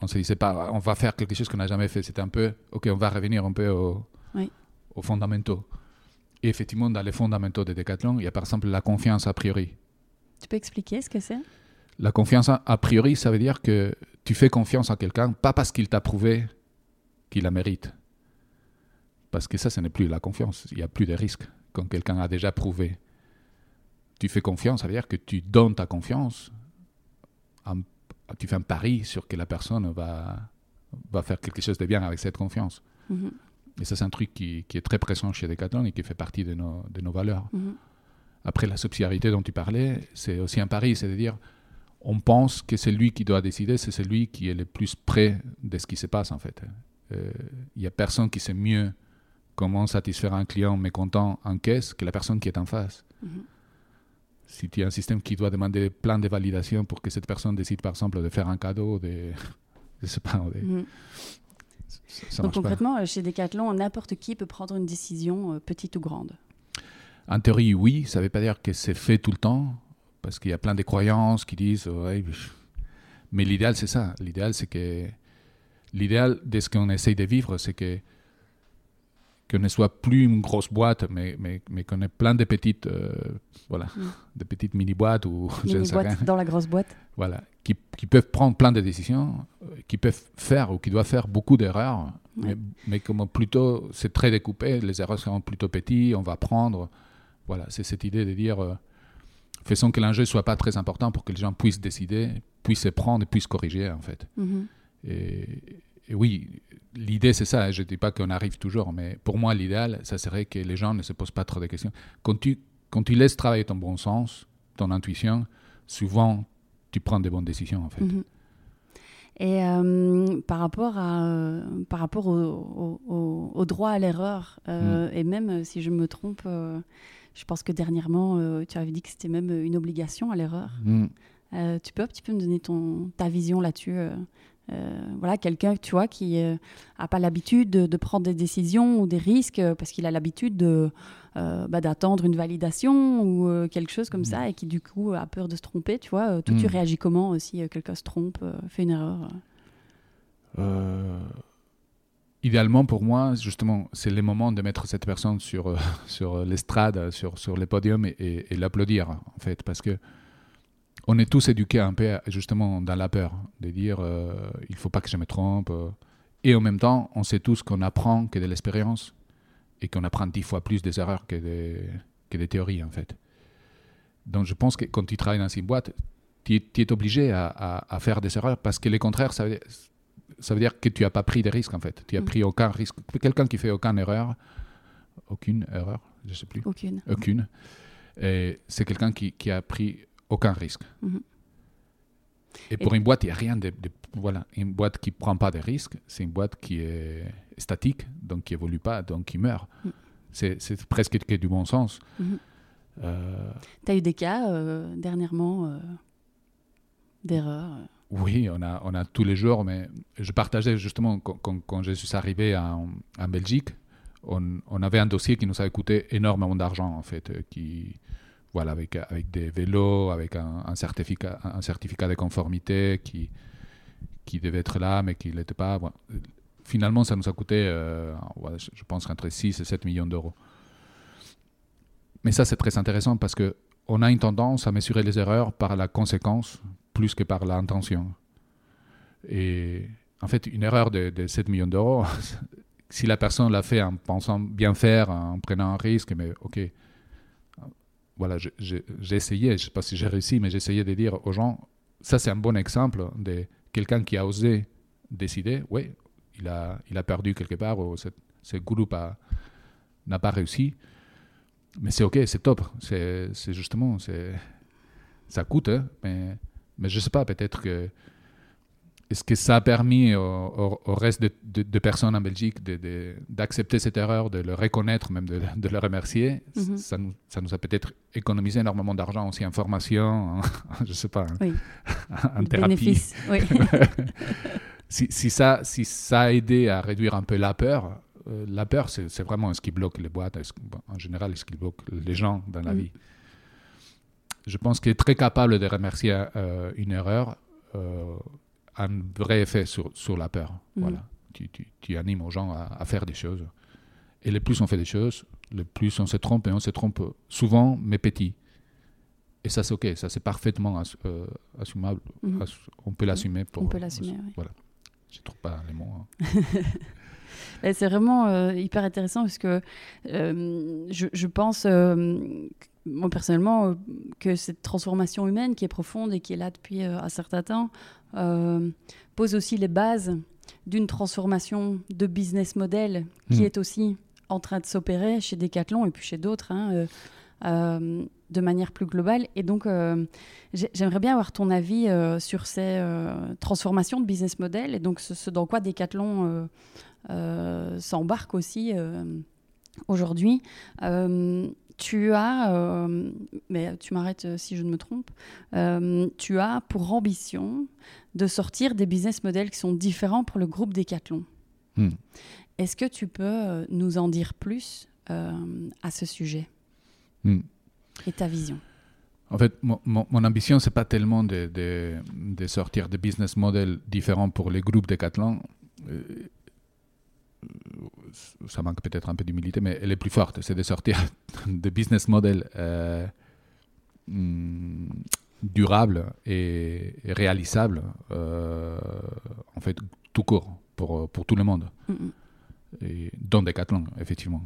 B: on se disait pas, on va faire quelque chose qu'on n'a jamais fait. C'était un peu, ok, on va revenir un peu au-
A: Oui.
B: aux fondamentaux. Et effectivement, dans les fondamentaux de Decathlon, il y a par exemple la confiance a priori.
A: Tu peux expliquer ce que c'est?
B: La confiance a priori, ça veut dire que tu fais confiance à quelqu'un, pas parce qu'il t'a prouvé qu'il la mérite. Parce que ça, ce n'est plus la confiance. Il n'y a plus de risque quand quelqu'un a déjà prouvé. Tu fais confiance, ça veut dire que tu donnes ta confiance. en- tu fais un pari sur que la personne va, va faire quelque chose de bien avec cette confiance.
A: Mhm,
B: Et ça, c'est un truc qui, qui est très présent chez Decathlon et qui fait partie de nos, de nos valeurs.
A: mhm.
B: Après, la subsidiarité dont tu parlais, c'est aussi un pari, c'est-à-dire on pense que c'est lui qui doit décider, c'est celui qui est le plus près de ce qui se passe en fait. Euh, Il n'y a personne qui sait mieux comment satisfaire un client mécontent en caisse que la personne qui est en face.
A: Mhm.
B: Si tu as un système qui doit demander plein de validations pour que cette personne décide par exemple de faire un cadeau, de... *laughs* je sais pas, de- ça, ça
A: Donc
B: marche pas.
A: concrètement, euh, chez Decathlon, n'importe qui peut prendre une décision, euh, petite ou grande.
B: En théorie, oui, ça ne veut pas dire que c'est fait tout le temps, parce qu'il y a plein de croyances qui disent, ouais, mais l'idéal, c'est ça. L'idéal, c'est que l'idéal de ce qu'on essaye de vivre, c'est que qu'on ne soit plus une grosse boîte, mais, mais, mais qu'on ait plein de petites, euh, voilà,
A: Mm.
B: de petites mini-boîtes ou *laughs* je ne
A: Mini
B: sais rien,
A: boîte dans la grosse boîte.
B: voilà, qui, qui peuvent prendre plein de décisions, euh, qui peuvent faire ou qui doivent faire beaucoup d'erreurs,
A: Ouais.
B: mais, mais comme plutôt c'est très découpé, les erreurs seront plutôt petites, on va prendre. Voilà, c'est cette idée de dire euh, faisons que l'enjeu soit pas très important pour que les gens puissent décider, puissent se prendre et puissent corriger en fait.
A: Mhm.
B: Et oui, l'idée, c'est ça. Je ne dis pas qu'on arrive toujours, mais pour moi, l'idéal, ça serait que les gens ne se posent pas trop de questions. Quand tu, quand tu laisses travailler ton bon sens, ton intuition, souvent, tu prends des bonnes décisions, en fait.
A: Mhm. Et euh, par rapport, à, euh, par rapport au, au- au droit à l'erreur, euh, et même si je me trompe, je pense que dernièrement, tu avais dit que c'était même une obligation à l'erreur.
B: Mm.
A: Tu peux un petit peu me donner ton, ta vision là-dessus Voilà, quelqu'un, tu vois, qui n'a pas l'habitude de, de prendre des décisions ou des risques euh, parce qu'il a l'habitude de, euh, bah, d'attendre une validation ou euh, quelque chose comme ça et qui du coup a peur de se tromper, tu vois. Euh, toi, tu
B: Mm.
A: réagis comment euh, si euh, quelqu'un se trompe, euh, fait une erreur euh
B: Euh, idéalement, pour moi, justement, c'est le moment de mettre cette personne sur, euh, *laughs* sur l'estrade, sur, sur le podium et, et- et l'applaudir, en fait, parce que on est tous éduqués un peu, justement, dans la peur, de dire euh, il faut pas que je me trompe. euh. et en même temps, on sait tous qu'on apprend que de l'expérience et qu'on apprend dix fois plus des erreurs que des, que des théories, en fait. Donc, je pense que quand tu travailles dans une boîte, tu, tu es obligé à, à- à faire des erreurs parce que le contraire, ça veut dire, ça veut dire que tu n'as pas pris de risque, en fait. Tu n'as
A: Mm.
B: pris aucun risque. Quelqu'un qui fait aucune erreur, aucune erreur, je ne sais plus,
A: Aucune.
B: aucune, et c'est quelqu'un qui, qui a pris aucun risque.
A: Mhm.
B: Et pour une boîte, il n'y a rien de, de- Voilà, une boîte qui ne prend pas de risques, c'est une boîte qui est statique, donc qui évolue pas, donc qui meurt.
A: Mm.
B: C'est presque que du bon sens.
A: Mhm.
B: Euh,
A: Tu as eu des cas euh, dernièrement euh, d'erreurs euh?
B: Oui, on a, on a tous les jours, mais je partageais justement quand, quand- quand je suis arrivé en, en Belgique, on, on avait un dossier qui nous avait coûté énormément d'argent en fait, qui voilà avec, avec des vélos, avec un, certificat, un certificat de conformité qui, qui devait être là, mais qui n'était pas. Bon, Finalement, ça nous a coûté, euh, je pense, entre 6 et 7 millions d'euros. Mais ça, c'est très intéressant parce que on a une tendance à mesurer les erreurs par la conséquence plus que par l'intention. Et en fait, une erreur de, de 7 millions d'euros, *laughs* si la personne l'a fait en pensant bien faire, en prenant un risque, mais ok, voilà, j'ai essayé, je ne sais pas si j'ai réussi, mais essayé de dire aux gens, ça c'est un bon exemple de quelqu'un qui a osé décider, oui, il a, il a perdu quelque part, ou ce, groupe n'a pas réussi, mais c'est ok, c'est top, c'est justement, ça coûte, hein, mais, mais je sais pas, peut-être que. Est-ce que ça a permis au, au- au reste de, de- de personnes en Belgique d'accepter cette erreur, de le reconnaître, même de, de le remercier?
A: Mhm.
B: ça, nous, ça nous a peut-être économisé énormément d'argent aussi en formation, en- *laughs* je sais pas, en-
A: Oui. *laughs*
B: en thérapie.
A: Oui. *laughs*
B: Si, si ça, si ça a aidé à réduire un peu la peur, euh, la peur, c'est vraiment ce qui bloque les boîtes, ce- bon, en général, ce qui bloque les gens dans la
A: Mm.
B: vie? Je pense qu'il est très capable de remercier euh, une erreur, euh, un vrai effet sur, sur la peur.
A: Mm.
B: Voilà. Tu, tu- tu animes aux gens à, à faire des choses. Et le plus on fait des choses, le plus on se trompe, et on se trompe souvent, mais petit. Et ça, c'est OK, ça, c'est parfaitement euh, assumable. Assu- on peut l'assumer. pour
A: On peut l'assumer, oui.
B: Voilà. Je trouve pas les mots. hein. *laughs*
A: C'est vraiment euh, hyper intéressant parce que euh, je, je pense, euh, moi personnellement, euh, que cette transformation humaine qui est profonde et qui est là depuis euh, un certain temps euh, pose aussi les bases d'une transformation de business model qui
B: Mm.
A: est aussi en train de s'opérer chez Decathlon et puis chez d'autres. hein, euh, euh, de manière plus globale. Et donc, euh, j'ai- j'aimerais bien avoir ton avis euh, sur ces euh, transformations de business model et donc ce, ce dans quoi Decathlon euh, euh, s'embarque aussi euh, aujourd'hui. Tu as, euh, mais tu m'arrêtes euh, si je ne me trompe, euh, tu as pour ambition de sortir des business models qui sont différents pour le groupe Decathlon.
B: Hmm.
A: Est-ce que tu peux nous en dire plus euh, à ce sujet
B: Hmm.
A: et ta vision?
B: En fait, mon, mon- mon ambition, c'est pas tellement de, de, de sortir des business models différents pour les groupes Decathlon. Ça manque peut-être un peu d'humilité, mais elle est plus forte. C'est de sortir *laughs* des business models euh, hmm, durables et, réalisables, euh, en fait, tout court, pour, pour tout le monde.
A: Mm, mm.
B: et dans Decathlon, effectivement.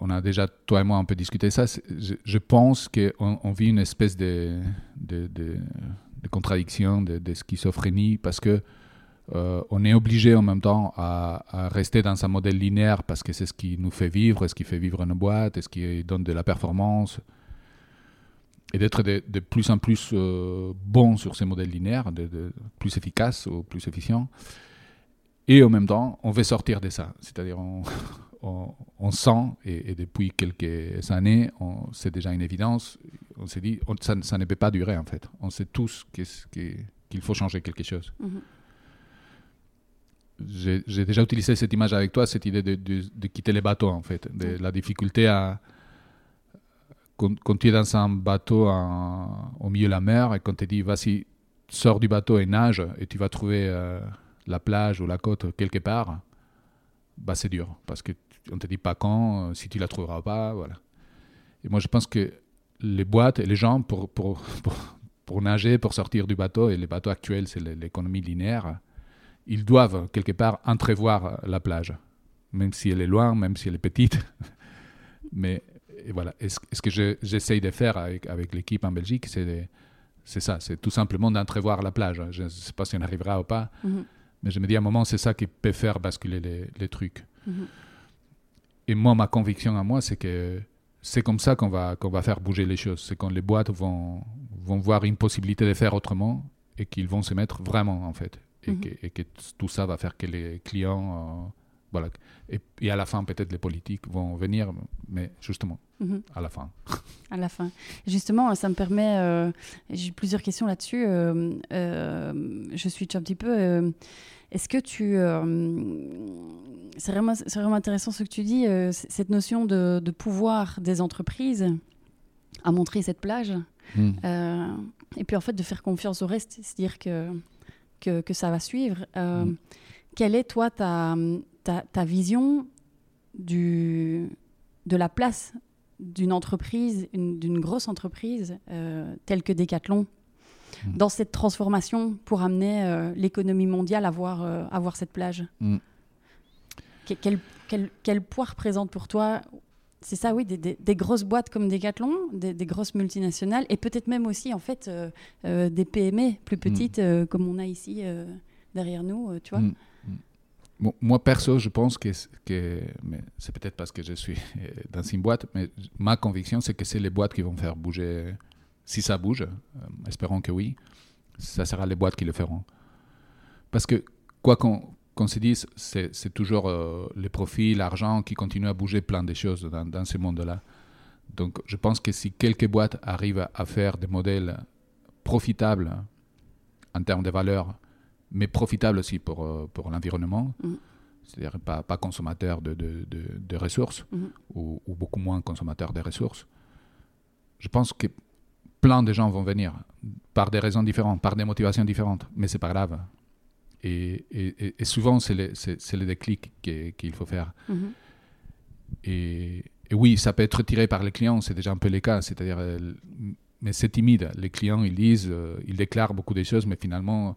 B: On a déjà, toi et moi, un peu discuté ça. Je, je pense qu'on on vit une espèce de, de, de- de contradiction, de, de schizophrénie, parce que euh, on est obligé en même temps à, rester dans un modèle linéaire parce que c'est ce qui nous fait vivre, ce qui fait vivre nos boîtes, et ce qui donne de la performance. Et d'être de, plus en plus euh, bon sur ces modèles linéaires, de, plus efficaces ou plus efficients. Et en même temps, on veut sortir de ça. C'est-à-dire, on, *laughs* sent, et, depuis quelques années, c'est déjà une évidence, on s'est dit, ça, ne peut pas durer en fait. On sait tous qu'il qu faut changer quelque chose. Mm -hmm j'ai déjà utilisé cette image avec toi, cette idée de, quitter les bateaux, en fait, de la difficulté à. Quand, tu es dans un bateau au milieu de la mer et qu'on te dit, vas-y, sors du bateau et nage, et tu vas trouver euh, la plage ou la côte quelque part, bah, c'est dur, parce qu'on ne te dit pas quand, si tu la trouveras pas, voilà. Et moi, je pense que les boîtes et les gens, pour, pour, pour nager, pour sortir du bateau, et les bateaux actuels, c'est l'économie linéaire, ils doivent quelque part entrevoir la plage, même si elle est loin, même si elle est petite. *laughs* Mais et voilà, et ce, ce que j'essaye de faire avec, avec l'équipe en Belgique, c'est ça, c'est tout simplement d'entrevoir la plage. Je ne sais pas si on arrivera ou pas, mm -hmm. mais je me dis à un moment, c'est ça qui peut faire basculer les, les trucs. Mm -hmm. Et moi, ma conviction à moi, c'est que c'est comme ça qu'on va, qu'on va faire bouger les choses. C'est quand les boîtes vont, vont voir une possibilité de faire autrement et qu'ils vont se mettre vraiment, en fait et, que, et, que, tout ça va faire que les clients, euh, voilà, et, et, à la fin peut-être les politiques vont venir, mais justement mm -hmm. à la fin.
A: à la fin. Justement, ça me permet, euh, j'ai plusieurs questions là-dessus. Euh, euh, je suis un petit peu. Euh, est-ce que tu. c'est vraiment, vraiment intéressant ce que tu dis, cette notion de, de, pouvoir des entreprises à montrer cette plage. Mm. et puis en fait de faire confiance au reste, c'est-à-dire que que, que, ça va suivre. Euh, mm. Quelle est, toi, ta, ta, ta, vision du, de la place d'une entreprise, d'une grosse entreprise euh, telle que Decathlon, mm. dans cette transformation pour amener euh, l'économie mondiale à voir, à voir cette plage? Mm. que, quel, quel, quel, poids représente pour toi c'est ça, oui, des, des, des, grosses boîtes comme Decathlon, des, des grosses multinationales, et peut-être même aussi, en fait, euh, euh, des PME plus petites, mm. euh, comme on a ici derrière nous, tu vois. Mm.
B: Bon, moi, perso, je pense que, que c'est peut-être parce que je suis dans une boîte, mais ma conviction, c'est que c'est les boîtes qui vont faire bouger. Si ça bouge, espérons que oui, ça sera les boîtes qui le feront. Parce que, quoi qu'on qu'on se dise, c'est toujours euh, les profits, l'argent qui continue à bouger plein de choses dans, dans ce monde-là. Donc je pense que si quelques boîtes arrivent à faire des modèles profitables en termes de valeur, mais profitables aussi pour, euh, pour l'environnement, mm. c'est-à-dire pas, pas consommateurs de, de, de, de ressources mm. ou, ou, beaucoup moins consommateurs de ressources, je pense que plein de gens vont venir par des raisons différentes, par des motivations différentes, mais c'est pas grave. Et, et, et souvent, c'est le, le, déclic qu'il qu faut faire. Mm -hmm. et, et, oui, ça peut être tiré par les clients, c'est déjà un peu le cas. C'est-à-dire, euh, mais c'est timide. Les clients, ils lisent, euh, ils déclarent beaucoup de choses, mais finalement,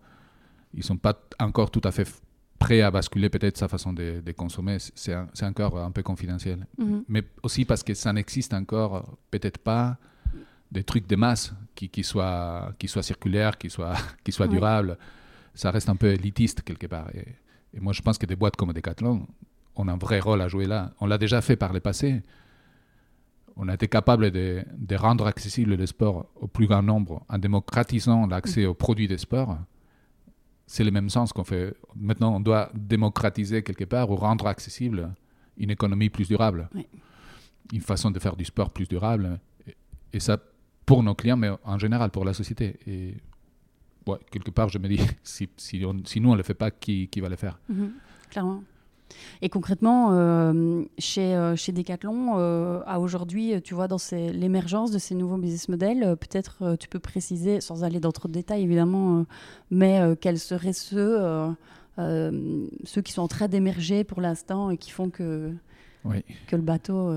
B: ils ne sont pas encore tout à fait prêts à basculer peut-être sa façon de, de consommer. C'est encore un peu confidentiel. Mm -hmm. Mais aussi parce que ça n'existe encore peut-être pas des trucs de masse qui, qui, soient, qui soient circulaires, qui soient, *laughs* qui soient ouais. durables ça reste un peu élitiste quelque part. Et, et, moi, je pense que des boîtes comme Decathlon ont un vrai rôle à jouer là. On l'a déjà fait par le passé. On a été capable de, de, rendre accessible le sport au plus grand nombre en démocratisant l'accès aux produits des sports. C'est le même sens qu'on fait. Maintenant, on doit démocratiser quelque part ou rendre accessible une économie plus durable. Oui. Une façon de faire du sport plus durable. Et, et ça, pour nos clients, mais en général pour la société. Et ouais, quelque part, je me dis, *laughs* si, si, on, si nous, on ne le fait pas, qui, qui va le faire?
A: Mmh, Clairement. Et concrètement, euh, chez, euh, chez Decathlon, euh, à aujourd'hui, tu vois, dans l'émergence de ces nouveaux business models, peut-être tu peux préciser, sans aller dans trop de détails évidemment, mais quels seraient ceux, ceux qui sont en train d'émerger pour l'instant et qui font que,
B: oui.
A: que le bateau...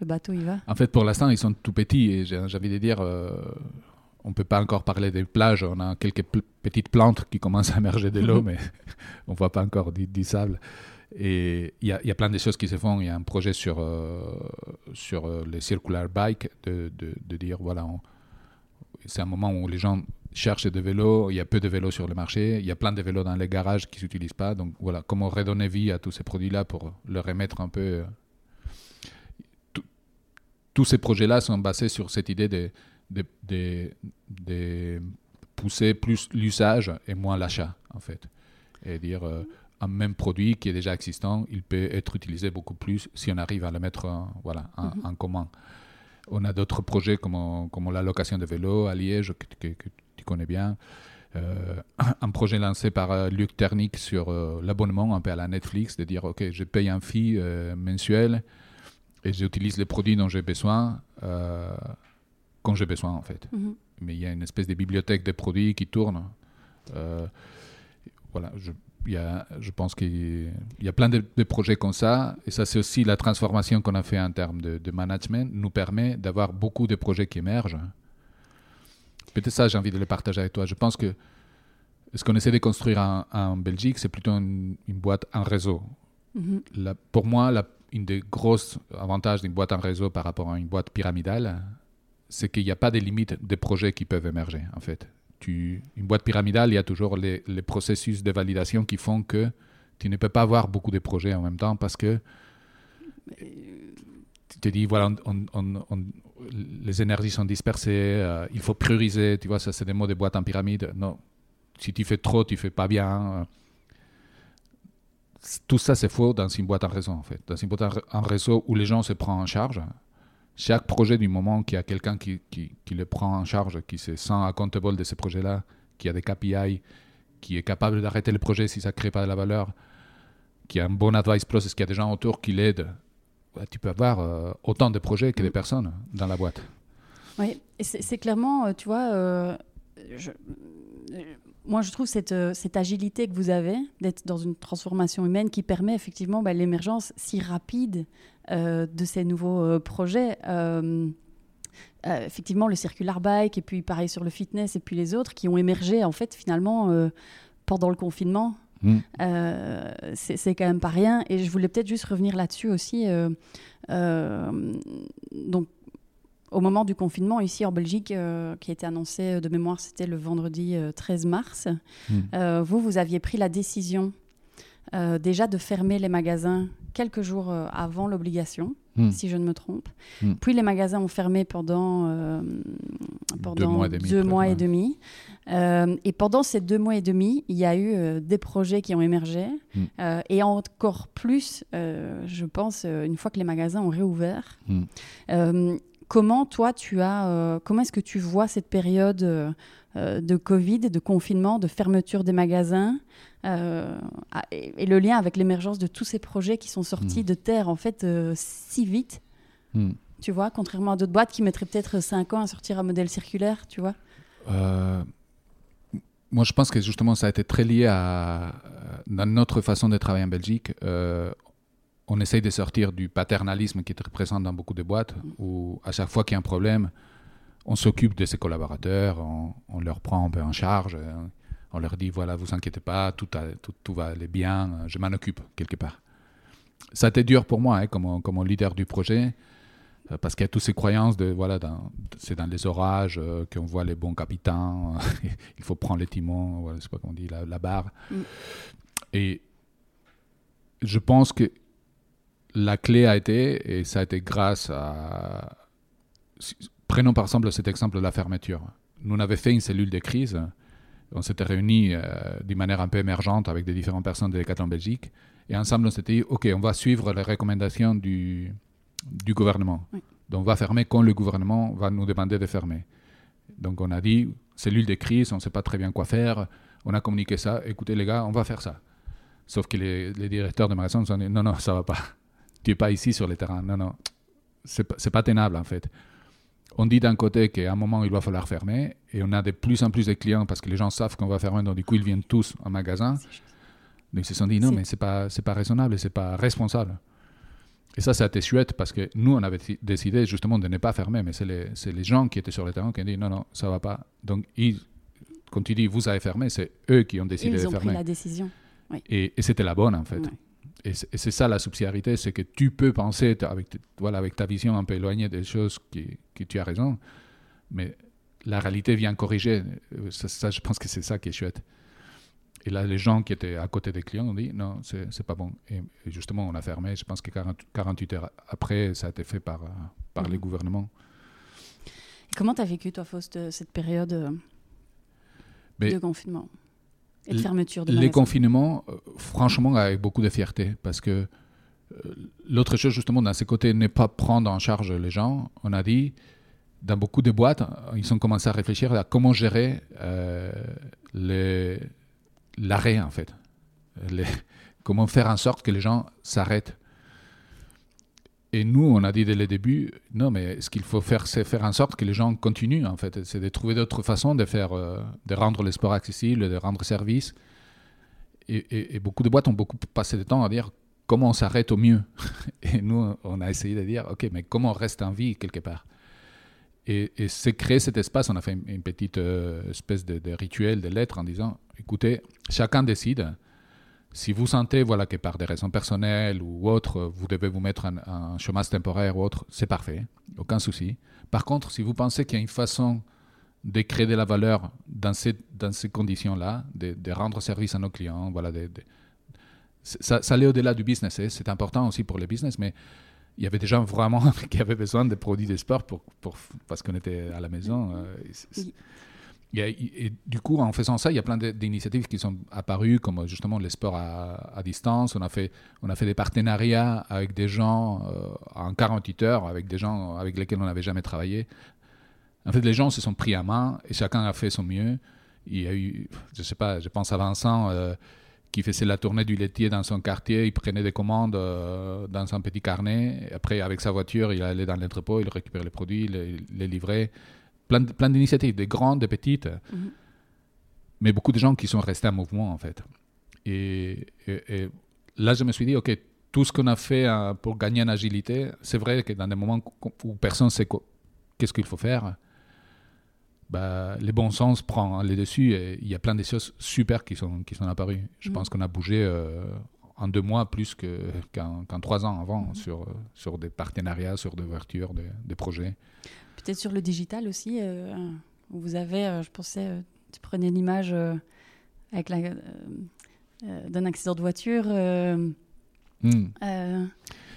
A: le bateau, il va?
B: En fait, pour l'instant, ils sont tout petits et j'ai envie de dire, on ne peut pas encore parler des plages. On a quelques petites plantes qui commencent à émerger de l'eau, *laughs* mais on ne voit pas encore du, du sable. Et il y, y, a plein de choses qui se font. Il y a un projet sur, euh, sur euh, les circular bikes, de, de, de, dire, voilà, c'est un moment où les gens cherchent des vélos, il y a peu de vélos sur le marché, il y a plein de vélos dans les garages qui ne s'utilisent pas. Donc voilà, comment redonner vie à tous ces produits-là pour leur remettre un peu. Euh, tous ces projets-là sont basés sur cette idée de, de, de, pousser plus l'usage et moins l'achat, en fait. Et dire, euh, un même produit qui est déjà existant, il peut être utilisé beaucoup plus si on arrive à le mettre en, voilà, en, mhm. commun. On a d'autres projets comme, comme la location de vélos à Liège, que, tu connais bien. Euh, *clears throat* un projet lancé par euh, Luc Ternic sur l'abonnement un peu à la Netflix, de dire, OK, je paye un fee mensuel et j'utilise les produits dont j'ai besoin quand j'ai besoin en fait. Mhm. Mais il y a une espèce de bibliothèque de produits qui tourne. Euh, voilà, je, y a, je pense qu'il y a plein de, projets comme ça. Et ça, c'est aussi la transformation qu'on a fait en termes de, management, nous permet d'avoir beaucoup de projets qui émergent. Peut-être ça, j'ai envie de le partager avec toi. Je pense que ce qu'on essaie de construire en, Belgique, c'est plutôt une, boîte en réseau. Mhm. la, pour moi, la une des grosses avantages d'une boîte en réseau par rapport à une boîte pyramidale, c'est qu'il n'y a pas de limites des projets qui peuvent émerger, en fait. Tu, une boîte pyramidale, il y a toujours les, processus de validation qui font que tu ne peux pas avoir beaucoup de projets en même temps parce que tu te dis, voilà, les énergies sont dispersées, euh, il faut prioriser, tu vois, ça c'est des mots de boîte en pyramide. Non, si tu fais trop, tu fais pas bien tout ça, c'est faux dans une boîte en réseau, en fait. Dans une boîte en réseau où les gens se prennent en charge, chaque projet, du moment qu'il y a quelqu'un qui, qui, le prend en charge, qui se sent accountable de ce projet-là, qui a des KPI, qui est capable d'arrêter le projet si ça ne crée pas de la valeur, qui a un bon advice process, qui a des gens autour qui l'aident, tu peux avoir euh, autant de projets que de personnes dans la boîte.
A: Oui, c'est clairement, euh, tu vois, euh, je, moi, je trouve cette, cette agilité que vous avez d'être dans une transformation humaine qui permet effectivement bah, l'émergence si rapide de ces nouveaux euh, projets. effectivement, le circular bike et puis pareil sur le fitness et puis les autres qui ont émergé en fait finalement pendant le confinement. Mmh. c'est quand même pas rien. Et je voulais peut-être juste revenir là-dessus aussi. donc, au moment du confinement ici en Belgique, euh, qui a été annoncé euh, de mémoire, c'était le vendredi 13 euh, mars, hmm. vous, vous aviez pris la décision déjà de fermer les magasins quelques jours avant l'obligation, hmm. si je ne me trompe. Hmm. Puis les magasins ont fermé pendant, pendant deux mois et demi. et pendant ces deux mois et demi, il y a eu des projets qui ont émergé. et encore plus, je pense, une fois que les magasins ont réouvert. Comment toi tu as, euh, comment est-ce que tu vois cette période euh, euh, de Covid, de confinement, de fermeture des magasins et, le lien avec l'émergence de tous ces projets qui sont sortis hmm. de terre en fait si vite? Hmm. Tu vois, contrairement à d'autres boîtes qui mettraient peut-être 5 ans à sortir un modèle circulaire, tu vois?
B: moi, je pense que justement, ça a été très lié à, notre façon de travailler en Belgique on essaye de sortir du paternalisme qui est présent dans beaucoup de boîtes, où à chaque fois qu'il y a un problème, on s'occupe de ses collaborateurs, on, leur prend un peu en charge, euh, on leur dit voilà, vous inquiétez pas, tout, tout, va aller bien, je m'en occupe quelque part. Ça a été dur pour moi, hein, comme, comme leader du projet, euh, parce qu'il y a toutes ces croyances de voilà, c'est dans les orages euh, qu'on voit les bons capitaines, *laughs* il faut prendre les timons, voilà, c'est pas qu'on dit, la, barre. Mm. Et je pense que la clé a été, et ça a été grâce à... Prenons par exemple cet exemple de la fermeture. Nous, on avait fait une cellule de crise. On s'était réunis euh, d'une manière un peu émergente avec des différentes personnes de en Belgique. Et ensemble, on s'était dit, OK, on va suivre les recommandations du, du gouvernement. Donc, on va fermer quand le gouvernement va nous demander de fermer. Donc, on a dit, cellule de crise, on ne sait pas très bien quoi faire. On a communiqué ça. Écoutez, les gars, on va faire ça. Sauf que les, les directeurs de magasins nous ont dit, non, non, ça ne va pas tu n'es pas ici sur le terrain. Non, non, c'est pas, pas tenable en fait. On dit d'un côté qu'à un moment, il va falloir fermer, et on a de plus en plus de clients parce que les gens savent qu'on va fermer, donc du coup, ils viennent tous en magasin. Donc ils se sont dit, non, mais c'est pas, pas raisonnable, c'est pas responsable. Et ça, été chouette parce que nous, on avait décidé justement de ne pas fermer, mais c'est les, les, gens qui étaient sur le terrain qui ont dit, non, non, ça va pas. Donc, ils, quand tu dis, vous avez fermé, c'est eux qui ont décidé de fermer. Ils ont pris
A: la décision.
B: Et, c'était la bonne, en fait et c'est ça la subsidiarité, c'est que tu peux penser avec, voilà, avec ta vision un peu éloignée des choses qui, que tu as raison, mais la réalité vient corriger. Ça, ça, je pense que c'est ça qui est chouette. Et là, les gens qui étaient à côté des clients ont dit non, c'est pas bon. Et, justement, on a fermé. Je pense que 48 heures après, ça a été fait par, par les mhm. gouvernements.
A: comment tu as vécu, toi, Faust, cette période euh, de confinement? Et de fermeture de
B: Les confinements, euh, franchement, avec beaucoup de fierté. Parce que euh, l'autre chose, justement, dans ce côté, ne pas prendre en charge les gens, on a dit dans beaucoup de boîtes, ils ont commencé à réfléchir à comment gérer l'arrêt, en fait. *laughs* comment faire en sorte que les gens s'arrêtent. Et nous, on a dit dès le début, non, mais ce qu'il faut faire, c'est faire en sorte que les gens continuent, en fait. C'est de trouver d'autres façons de faire, euh, de rendre le sport accessible, de rendre service. Et, beaucoup de boîtes ont beaucoup passé de temps à dire comment on s'arrête au mieux. *laughs* Et nous, on a essayé de dire, OK, mais comment on reste en vie quelque part? Et, c'est créer cet espace. On a fait une, petite euh, espèce de, rituel, de lettres en disant écoutez, chacun décide. Si vous sentez voilà, que par des raisons personnelles ou autres, vous devez vous mettre en, chômage temporaire ou autre, c'est parfait, aucun souci. Par contre, si vous pensez qu'il y a une façon de créer de la valeur dans ces, dans ces conditions-là, de, rendre service à nos clients, voilà, ça, ça allait au-delà du business. Hein. C'est important aussi pour le business, mais il y avait des gens vraiment *laughs* qui avaient besoin de produits de sport pour, pour parce qu'on était à la maison. Euh, et, du coup, en faisant ça, il y a plein d'initiatives qui sont apparues, comme justement les sports à, distance. On a, fait, on a fait des partenariats avec des gens euh, en 48 heures, avec des gens avec lesquels on n'avait jamais travaillé. En fait, les gens se sont pris à main et chacun a fait son mieux. Il y a eu, je sais pas, je pense à Vincent. Euh, qui faisait la tournée du laitier dans son quartier, il prenait des commandes euh, dans un petit carnet. Après, avec sa voiture, il allait dans l'entrepôt, il récupérait les produits, les, les livrait. Plein, plein d'initiatives, des grandes, des petites. Mhm. Mais beaucoup de gens qui sont restés en mouvement, en fait. Et, là, je me suis dit, OK, tout ce qu'on a fait euh, pour gagner en agilité, c'est vrai que dans des moments où personne ne sait qu'est-ce qu'il faut faire, bah, les bons sens prend les dessus et il y a plein de choses super qui sont, qui sont apparues. Je mm. pense qu'on a bougé euh, en deux mois plus qu'en trois ans avant mm. sur, sur des partenariats, sur des ouvertures, des, projets.
A: Peut-être sur le digital aussi, euh, vous avez, euh, je pensais, tu prenais l'image avec la, d'un accident de voiture. Mm.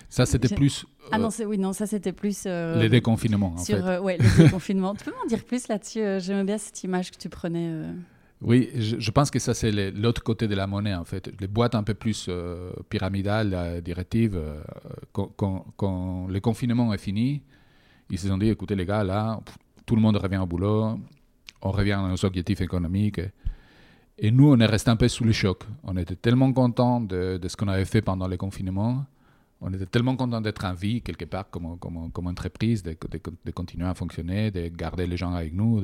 B: Ça, c'était plus.
A: Ah non, oui, non, ça, c'était plus.
B: Euh, les déconfinements, en
A: sur,
B: fait.
A: Euh, ouais, les déconfinements. *laughs* tu peux m'en dire plus là-dessus euh, J'aime bien cette image que tu prenais.
B: Oui, je, pense que ça, c'est l'autre côté de la monnaie, en fait. Les boîtes un peu plus pyramidales, directives, quand, quand, le confinement est fini, ils se sont dit écoutez, les gars, là, tout le monde revient au boulot, on revient à nos objectifs économiques. Et nous, on est resté un peu sous le choc. On était tellement contents de, ce qu'on avait fait pendant le confinement on était tellement content d'être en vie, quelque part, comme, entreprise, de, continuer à fonctionner, de garder les gens avec nous,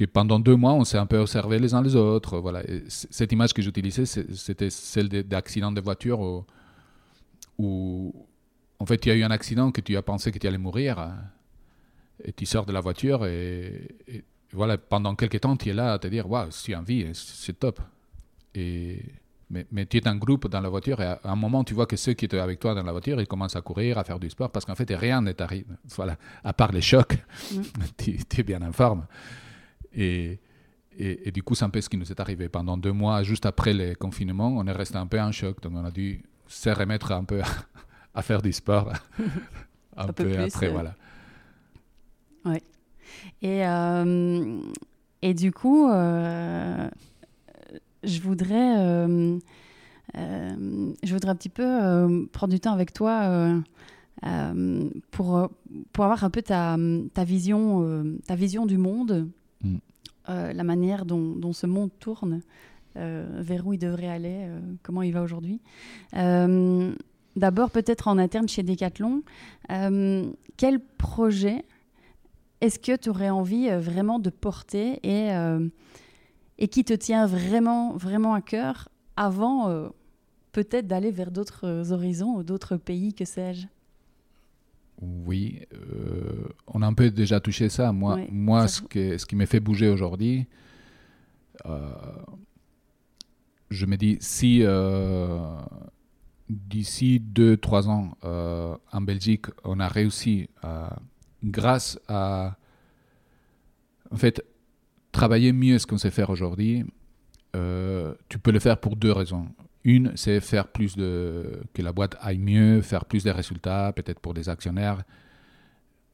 B: que pendant deux mois, on s'est un peu observé les uns les autres. Voilà. cette image que j'utilisais, c'était celle d'accident de voiture où, en fait, il y a eu un accident que tu as pensé que tu allais mourir, et tu sors de la voiture, et, voilà, pendant quelques temps, tu es là à te dire, waouh, je suis en vie, c'est top. Et mais, tu es un groupe dans la voiture et à un moment, tu vois que ceux qui étaient avec toi dans la voiture, ils commencent à courir, à faire du sport parce qu'en fait, rien n'est arrivé. Voilà, à part les chocs, *laughs* mm. tu, es bien en forme. Et, et, du coup, c'est un peu ce qui nous est arrivé. Pendant deux mois, juste après le confinement, on est resté un peu en choc. Donc, on a dû se remettre un peu à, *laughs* faire du sport *laughs* un, peu, après. Voilà.
A: Oui. Et, euh, et du coup, euh, je voudrais, euh, je voudrais un petit peu prendre du temps avec toi pour, pour avoir un peu ta, ta vision, ta vision du monde, mm. la manière dont, ce monde tourne, vers où il devrait aller, comment il va aujourd'hui. D'abord, peut-être en interne chez Decathlon, quel projet est-ce que tu aurais envie vraiment de porter et et qui te tient vraiment, vraiment à cœur avant euh, peut-être d'aller vers d'autres euh, horizons ou d'autres pays, que sais-je?
B: Oui, euh, on a un peu déjà touché ça. Moi, moi ce, que, ce qui me fait bouger aujourd'hui, je me dis, si d'ici 2-3 ans, en Belgique, on a réussi, grâce à En fait, travailler mieux ce qu'on sait faire aujourd'hui, euh, tu peux le faire pour deux raisons. Une, c'est faire plus de. que la boîte aille mieux, faire plus de résultats, peut-être pour des actionnaires.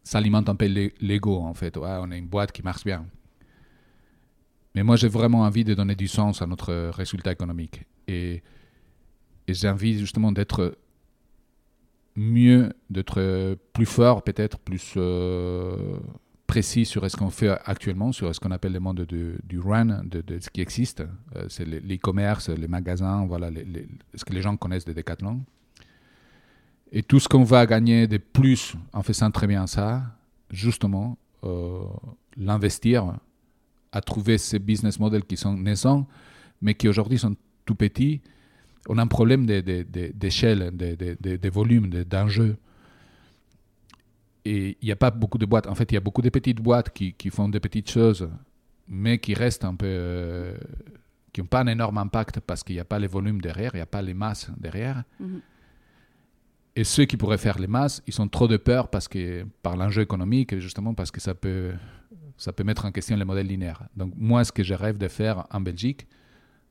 B: Ça alimente un peu l'ego, en fait. On a une boîte qui marche bien. Mais moi, j'ai vraiment envie de donner du sens à notre résultat économique. Et, et j'ai envie justement d'être mieux, d'être plus fort, peut-être plus. Euh, précis sur ce qu'on fait actuellement, sur ce qu'on appelle le monde du run, de, ce qui existe. Euh, c'est l'e-commerce, les, magasins, voilà, ce que les gens connaissent de Decathlon. Et tout ce qu'on va gagner de plus en faisant très bien ça, justement, euh, l'investir à trouver ces business models qui sont naissants, mais qui aujourd'hui sont tout petits. On a un problème d'échelle, de, de, de, volume, d'enjeux et il n'y a pas beaucoup de boîtes. En fait, il y a beaucoup de petites boîtes qui, qui font des petites choses, mais qui restent un peu. Euh, qui n'ont pas un énorme impact parce qu'il n'y a pas les volumes derrière, il n'y a pas les masses derrière. Mhm. Et ceux qui pourraient faire les masses, ils ont trop de peur parce que, par l'enjeu économique, justement parce que ça peut, ça peut mettre en question les modèles linéaires. Donc, moi, ce que je rêve de faire en Belgique,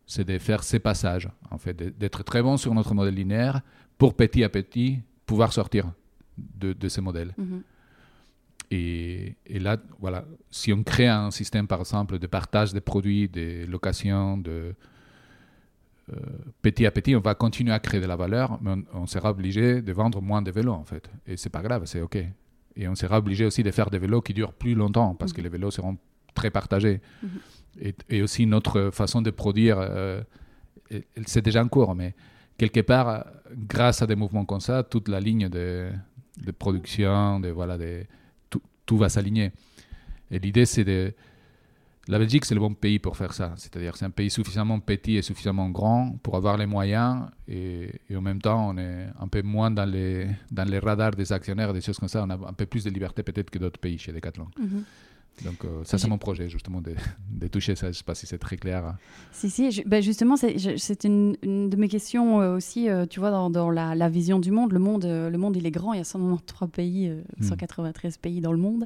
B: c'est de faire ces passages, en fait, d'être très bon sur notre modèle linéaire pour petit à petit pouvoir sortir de, ces modèles. Mhm. Et, là, voilà, si on crée un système, par exemple, de partage des produits, de location, de euh, petit à petit, on va continuer à créer de la valeur, mais on, sera obligé de vendre moins de vélos, en fait. Et c'est pas grave, c'est OK. Et on sera obligé aussi de faire des vélos qui durent plus longtemps, parce que mhm. les vélos seront très partagés. Mhm. et, aussi, notre façon de produire, euh, c'est déjà en cours, mais quelque part, grâce à des mouvements comme ça, toute la ligne de, de production, de, voilà, de, tout, tout va s'aligner. Et l'idée, c'est de... La Belgique, c'est le bon pays pour faire ça. C'est-à-dire, c'est un pays suffisamment petit et suffisamment grand pour avoir les moyens et, en même temps, on est un peu moins dans les, dans les radars des actionnaires, des choses comme ça. On a un peu plus de liberté peut-être que d'autres pays chez Decathlon. Mm donc euh, ça, c'est mon projet, justement, de, *laughs* de, toucher ça. Je ne sais pas si c'est très clair.
A: Si, si. Ben, justement, c'est une, une, de mes questions euh, aussi, euh, tu vois, dans, dans la, la, vision du monde. Le monde, le monde, il est grand. Il y a 193 pays, 193 hmm. pays dans le monde.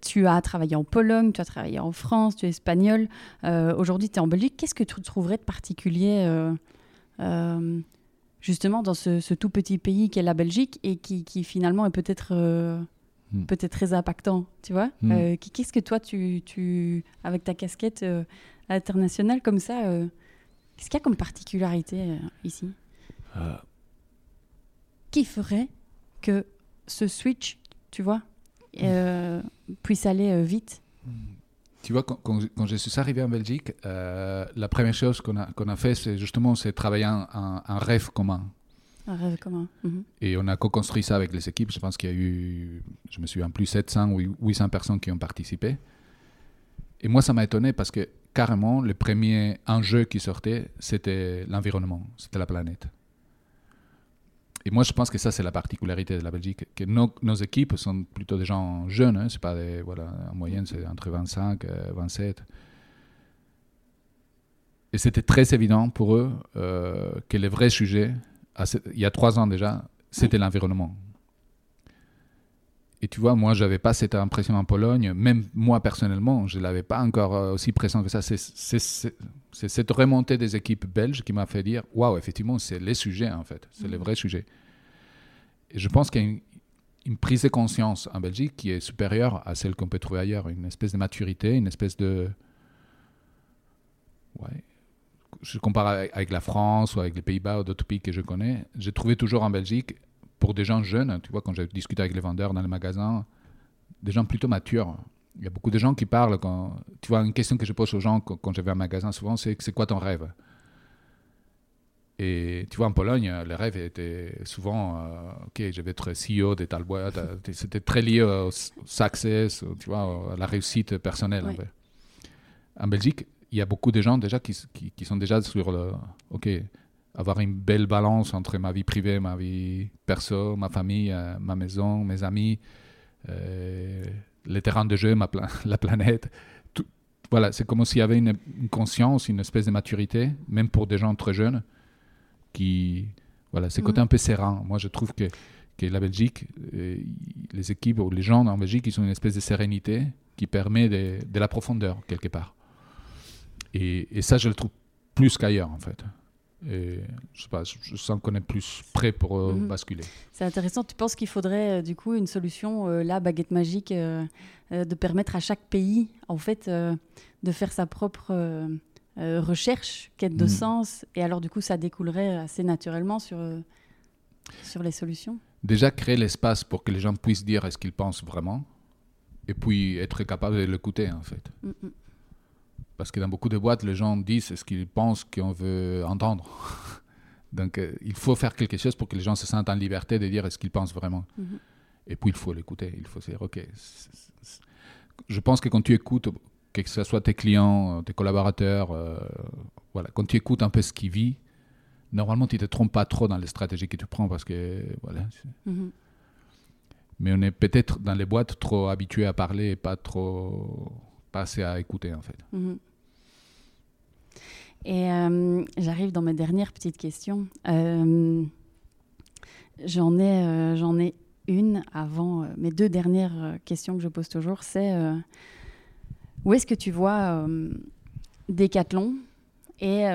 A: tu as travaillé en Pologne, tu as travaillé en France, tu es espagnol. Aujourd'hui, tu es en Belgique. Qu'est-ce que tu trouverais de particulier justement dans ce, ce, tout petit pays qu'est la Belgique et qui, qui finalement est peut-être Hmm. peut-être très impactant, tu vois. Hmm. Euh, qu'est-ce que toi, tu, tu, avec ta casquette euh, internationale comme ça, euh, qu'est-ce qu'il y a comme particularité ici? Qui ferait que ce switch, tu vois, puisse aller vite?
B: Tu vois, quand, quand, je suis arrivé en Belgique, la première chose qu'on a, fait, c'est justement travailler un, un, rêve commun.
A: Mhm.
B: Et on a co-construit ça avec les équipes. Je pense qu'il y a eu, je me souviens plus, 700 ou 800 personnes qui ont participé. Et moi, ça m'a étonné parce que carrément, le premier enjeu qui sortait, c'était l'environnement, c'était la planète. Et moi, je pense que ça, c'est la particularité de la Belgique, que nos, nos équipes sont plutôt des gens jeunes. Hein, c'est pas des, voilà, en moyenne, c'est entre 25 et 27. Et c'était très évident pour eux euh, que les vrais sujets, il y a trois ans déjà, c'était l'environnement. Et tu vois, moi, je n'avais pas cette impression en Pologne. Même moi, personnellement, je ne l'avais pas encore euh, aussi présent que ça. C'est cette remontée des équipes belges qui m'a fait dire waouh, effectivement, c'est les sujets, en fait. C'est les mm. vrais sujets. Et je pense qu'il y a une, prise de conscience en Belgique qui est supérieure à celle qu'on peut trouver ailleurs. Une espèce de maturité, une espèce de. Ouais, je compare avec, la France ou avec les Pays-Bas ou d'autres pays que je connais, j'ai trouvé toujours en Belgique, pour des gens jeunes, tu vois, quand j'ai discuté avec les vendeurs dans les magasins, des gens plutôt matures. Il y a beaucoup de gens qui parlent quand. Tu vois, une question que je pose aux gens quand, je vais à un magasin souvent, c'est c'est quoi ton rêve? Et tu vois, en Pologne, le rêve était souvent euh, Ok, je vais être CEO de telle boîte. C'était très lié au success, tu vois, à la réussite personnelle. En, fait. en Belgique, il y a beaucoup de gens déjà qui, qui, sont déjà sur le. Ok, avoir une belle balance entre ma vie privée, ma vie perso, ma famille, euh, ma maison, mes amis, euh, les terrains de jeu, ma *laughs* la planète. Tout, voilà, c'est comme s'il y avait une, conscience, une espèce de maturité, même pour des gens très jeunes, qui. Voilà, c'est côté mm. un peu serein. Moi, je trouve que que la Belgique, euh, les équipes ou les gens en Belgique, ils ont une espèce de sérénité qui permet de, de la profondeur quelque part. Et, et, ça, je le trouve plus qu'ailleurs en fait. Et je sais pas, je sens qu'on est plus prêt pour euh,
A: Mhm.
B: basculer.
A: C'est intéressant. Tu penses qu'il faudrait euh, du coup une solution, euh, là, baguette magique, de permettre à chaque pays, en fait, de faire sa propre recherche, quête de
B: Mhm.
A: sens, et alors du coup, ça découlerait assez naturellement sur, sur les solutions?
B: Déjà créer l'espace pour que les gens puissent dire ce qu'ils pensent vraiment, et puis être capable de l'écouter en fait.
A: Mm, mm.
B: Parce que dans beaucoup de boîtes, les gens disent ce qu'ils pensent qu'on veut entendre. *laughs* Donc euh, il faut faire quelque chose pour que les gens se sentent en liberté de dire ce qu'ils pensent vraiment.
A: Mhm.
B: Et puis il faut l'écouter. Il faut se dire, OK. Je pense que quand tu écoutes, que ce soit tes clients, euh, tes collaborateurs, euh, voilà, quand tu écoutes un peu ce qu'ils vivent, normalement tu ne te trompes pas trop dans les stratégies que tu prends parce que voilà.
A: Mhm.
B: Mais on est peut-être dans les boîtes trop habitués à parler et pas trop pas assez à écouter en fait.
A: Mhm. Et euh, j'arrive dans mes dernières petites questions. Euh, j'en ai, euh, j'en ai une avant euh, mes deux dernières questions que je pose toujours. C'est où est-ce que tu vois Décathlon et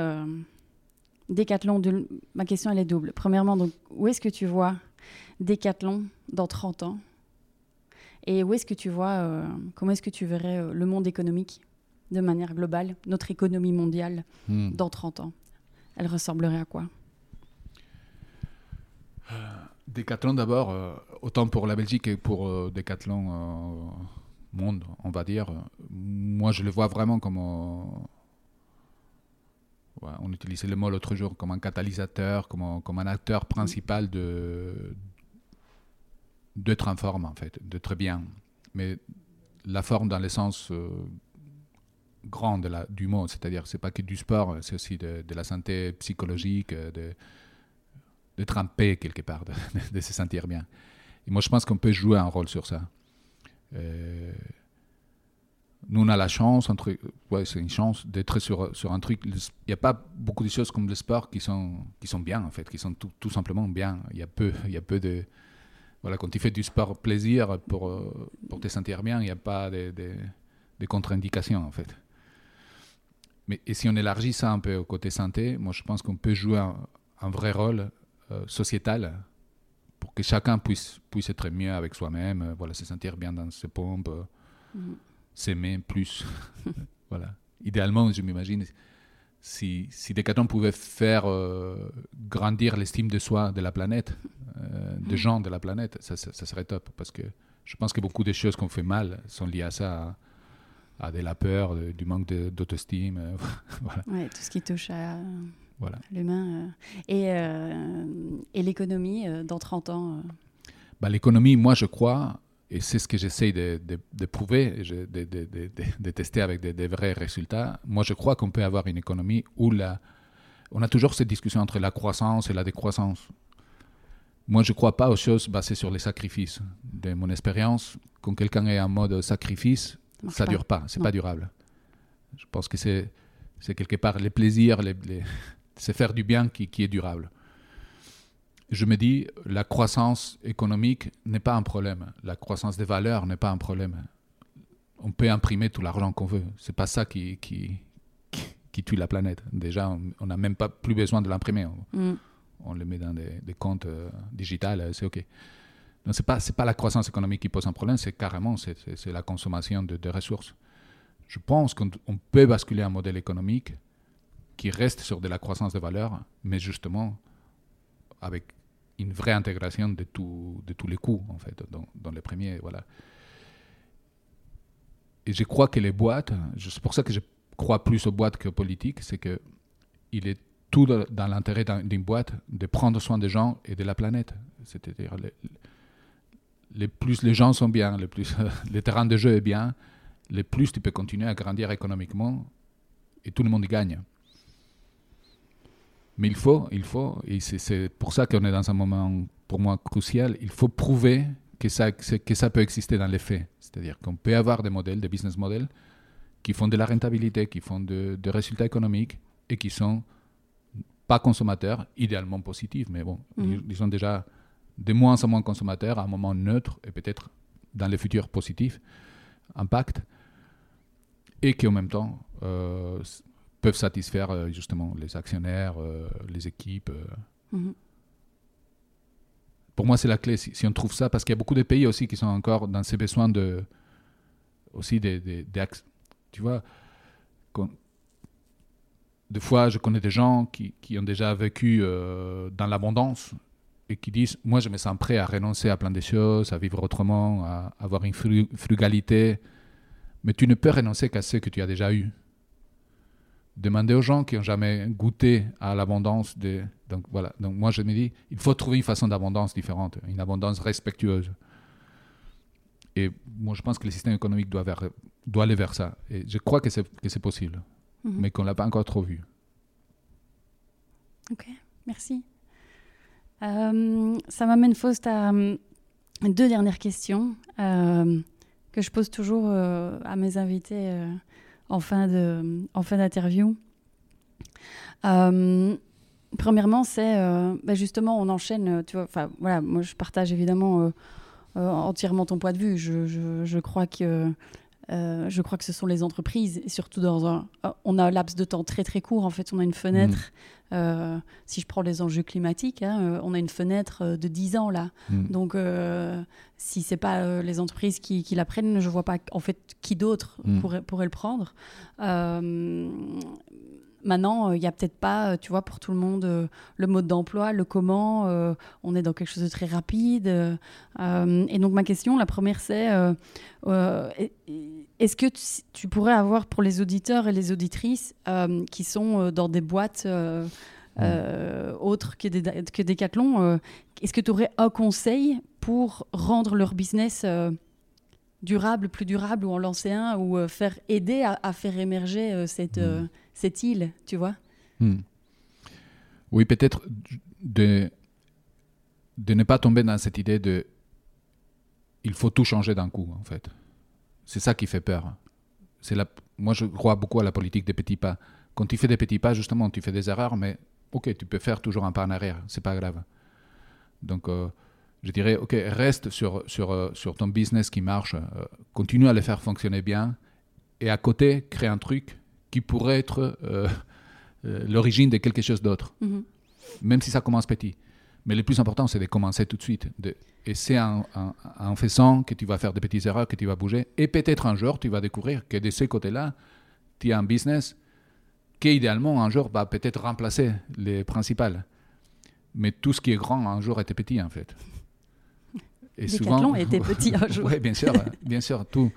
A: Décathlon. De, ma question elle est double. Premièrement, donc où est-ce que tu vois Décathlon dans 30 ans? Et où est-ce que tu vois comment est-ce que tu verrais le monde économique? De manière globale, notre économie mondiale
B: Hmm.
A: dans 30 ans Elle ressemblerait à quoi?
B: Décathlon d'abord, euh, autant pour la Belgique que pour euh, Décathlon euh, monde, on va dire. Moi, je le vois vraiment comme. euh, ouais, on utilisait le mot l'autre jour comme un catalyseur, comme un, comme un acteur principal de d'être en forme en fait, d'être bien. Mais la forme dans le sens euh, grand de la, du mot, c'est-à-dire c'est pas que du sport, c'est aussi de, de la santé psychologique, euh, de en paix quelque part, de, *laughs* de se sentir bien. Et moi, je pense qu'on peut jouer un rôle sur ça. Euh, nous, on a la chance, ouais, c'est une chance d'être sur, sur un truc. Il n'y a pas beaucoup de choses comme le sport qui sont, qui sont bien, en fait, qui sont tout, tout simplement bien. Il y a peu, il y a peu de. Voilà, quand tu fais du sport plaisir pour, euh, pour te sentir bien, il n'y a pas de, de, de contre-indications, en fait. Mais et si on élargit ça un peu au côté santé, moi, je pense qu'on peut jouer un, un vrai rôle euh, sociétal pour que chacun puisse, puisse être mieux avec soi-même, euh, voilà, se sentir bien dans ses pompes, euh,
A: Mhm.
B: s'aimer plus. *laughs* voilà. Idéalement, je m'imagine, si, si Decathlon pouvait faire grandir l'estime de soi de la planète, des gens de la planète, ça, ça, ça serait top. Parce que je pense que beaucoup de choses qu'on fait mal sont liées à ça, à, à de la peur, de- du manque d'auto-estime. euh, *laughs* voilà.
A: Ouais, Tout ce qui touche à,
B: voilà.
A: l'humain. euh. Et, euh, et l'économie dans 30 ans.
B: Bah, L'économie, moi, je crois, et c'est ce que j'essaye de, de- de prouver, de, de- tester avec des, des vrais résultats. Moi, je crois qu'on peut avoir une économie où la, on a toujours cette discussion entre la croissance et la décroissance. Moi, je ne crois pas aux choses basées sur les sacrifices. De mon expérience, quand quelqu'un est en mode sacrifice, ça ne dure pas, c'est pas durable. Je pense que c'est c'est quelque part les plaisirs, les, les- *laughs* c'est faire du bien qui, qui est durable. Je me dis, la croissance économique n'est pas un problème. La croissance des valeurs n'est pas un problème. On peut imprimer tout l'argent qu'on veut. C'est pas ça qui, qui, qui, tue la planète. Déjà, on n'a même pas plus besoin de l'imprimer. On,
A: Mm.
B: on le met dans des, des comptes euh, digitales, c'est OK. Ce n'est pas, pas la croissance économique qui pose un problème, c'est carrément c'est, la consommation de, ressources. Je pense qu'on on peut basculer un modèle économique qui reste sur de la croissance de valeur, mais justement avec une vraie intégration de, tout, de tous les coûts, en fait, dans, les premiers. Voilà. Et je crois que les boîtes, c'est pour ça que je crois plus aux boîtes qu'aux politiques, c'est que il est tout dans l'intérêt d'un- d'une boîte de prendre soin des gens et de la planète. C'est-à-dire, les, plus les gens sont bien, les plus *laughs* le terrain de jeu est bien, les plus tu peux continuer à grandir économiquement et tout le monde y gagne. Mais il faut, il faut, et c'est- pour ça qu'on est dans un moment pour moi crucial, il faut prouver que ça, que ça peut exister dans les faits. C'est-à-dire qu'on peut avoir des modèles, des business models, qui font de la rentabilité, qui font de- des résultats économiques et qui sont pas consommateurs, idéalement positifs, mais bon,
A: Mhm.
B: ils, ils sont déjà de moins en moins consommateurs à un moment neutre et peut-être dans le futur positif, impact, et qui en même temps euh, peuvent satisfaire euh, justement les actionnaires, euh, les équipes.
A: Mhm.
B: Pour moi, c'est la clé. Si, si on trouve ça, parce qu'il y a beaucoup de pays aussi qui sont encore dans ces besoins de aussi des, des, des tu vois. des fois, je connais des gens qui, qui ont déjà vécu dans l'abondance et qui disent Moi, je me sens prêt à renoncer à plein de choses, à vivre autrement, à avoir une fru- frugalité. Mais tu ne peux renoncer qu'à ce que tu as déjà eu. Demandez aux gens qui n'ont jamais goûté à l'abondance. De... Donc, voilà. Donc, moi, je me dis il faut trouver une façon d'abondance différente, une abondance respectueuse. Et moi, je pense que le système économique doit, vers- doit aller vers ça. Et je crois que c'est que c'est possible
A: Mhm.
B: mais qu'on ne l'a pas encore trop vu.
A: Ok, merci. Euh, ça m'amène, Faust, à euh, deux dernières questions euh, que je pose toujours à mes invités en fin de- en fin d'interview. Premièrement, c'est bah, justement, on enchaîne, tu vois, voilà, moi je partage évidemment entièrement ton point de vue. Je, je- je crois que. Euh, je crois que ce sont les entreprises, et surtout dans un. On a un laps de temps très très court, en fait, on a une fenêtre. euh, si je prends les enjeux climatiques, hein, euh, on a une fenêtre euh, de 10 ans là.
B: Mm.
A: Donc, euh, si c'est pas euh, les entreprises qui, qui la prennent, je vois pas en fait qui d'autre
B: Mm.
A: pourrait, pourrait le prendre. Euh, maintenant, il y a peut-être pas, euh, tu vois, pour tout le monde, euh, le mode d'emploi, le comment. euh, on est dans quelque chose de très rapide. euh, euh, et donc, ma question, la première, c'est euh, euh, est-ce que tu, pourrais avoir pour les auditeurs et les auditrices euh, qui sont euh, dans des boîtes euh, euh, autres que, des, que Decathlon, euh, est-ce que tu aurais un conseil pour rendre leur business euh, durable, plus durable, ou en lancer un, ou euh, faire aider à, à faire émerger euh, cette, euh, cette île, tu vois
B: Hmm. Oui, peut-être de, de ne pas tomber dans cette idée de il faut tout changer d'un coup, en fait. C'est ça qui fait peur. C'est la, moi, je crois beaucoup à la politique des petits pas. Quand tu fais des petits pas, justement, tu fais des erreurs, mais ok, tu peux faire toujours un pas en arrière, c'est pas grave. Donc, euh, je dirais, ok, reste sur, sur, euh, sur ton business qui marche, euh, continue à le faire fonctionner bien, et à côté, crée un truc qui pourrait être euh, euh, l'origine de quelque chose d'autre,
A: Mhm.
B: même si ça commence petit. Mais le plus important, c'est de commencer tout de suite. De, et c'est en, en, en faisant que tu vas faire des petites erreurs, que tu vas bouger. Et peut-être un jour, tu vas découvrir que de ce côté-là, tu as un business qui, idéalement, un jour, va peut-être remplacer les principales. Mais tout ce qui est grand, un jour, était petit, en fait. Et
A: Decathlon était *laughs* petit un jour.
B: Oui, bien sûr, bien sûr, tout.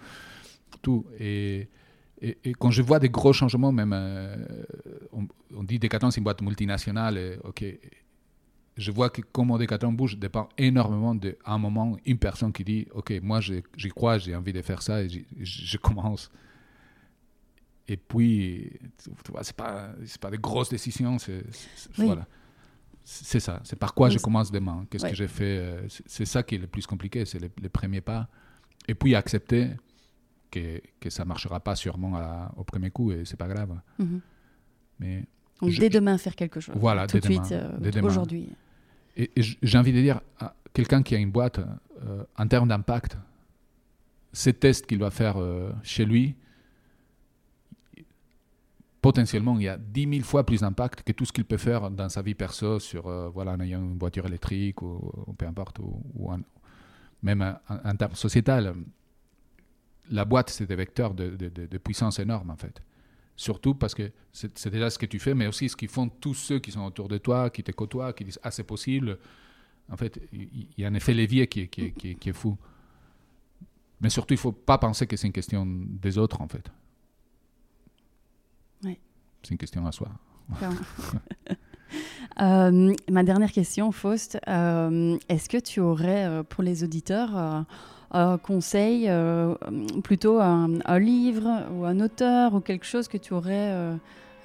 B: tout. Et, et, et quand je vois des gros changements, même, euh, on, on dit Decathlon, c'est une boîte multinationale, et, ok. Je vois que comment Decathlon bouge dépend énormément d'un un moment, une personne qui dit, ok, moi j'y crois, j'ai envie de faire ça, et je, commence. Et puis, tu vois, c'est pas, c'est pas des grosses décisions, c'est
A: Oui.
B: voilà. C'est ça, c'est par quoi je commence demain, qu'est-ce
A: Ouais.
B: que j'ai fait, euh, c'est- c'est ça qui est le plus compliqué, c'est les, les premiers pas. Et puis accepter que, que ça marchera pas sûrement à- au premier coup, et c'est pas grave.
A: Mhm.
B: Mais
A: Donc,
B: Je-
A: dès demain, faire quelque chose.
B: Voilà,
A: tout de suite, euh, aujourd'hui.
B: Et, j'ai envie de dire à quelqu'un qui a une boîte, euh, en termes d'impact, ces tests qu'il va faire euh, chez lui, potentiellement, il y a 10 000 fois plus d'impact que tout ce qu'il peut faire dans sa vie perso, sur, euh, voilà, en ayant une voiture électrique ou, ou peu importe, ou, ou en- même en, en termes sociétal. La boîte, c'est des vecteurs de, de- de- de puissance énorme, en fait. Surtout parce que c'est déjà ce que tu fais, mais aussi ce qu'ils font tous ceux qui sont autour de toi, qui te côtoient, qui disent Ah, c'est possible. En fait, il y a un effet levier qui est, qui est- qui est- qui est fou. Mais surtout, il ne faut pas penser que c'est une question des autres, en fait.
A: Ouais.
B: C'est une question à soi. *laughs*
A: Euh, ma dernière question, Faust, euh, est-ce que tu aurais euh, pour les auditeurs euh, conseil, euh, plutôt un, livre ou un auteur ou quelque chose que tu aurais euh,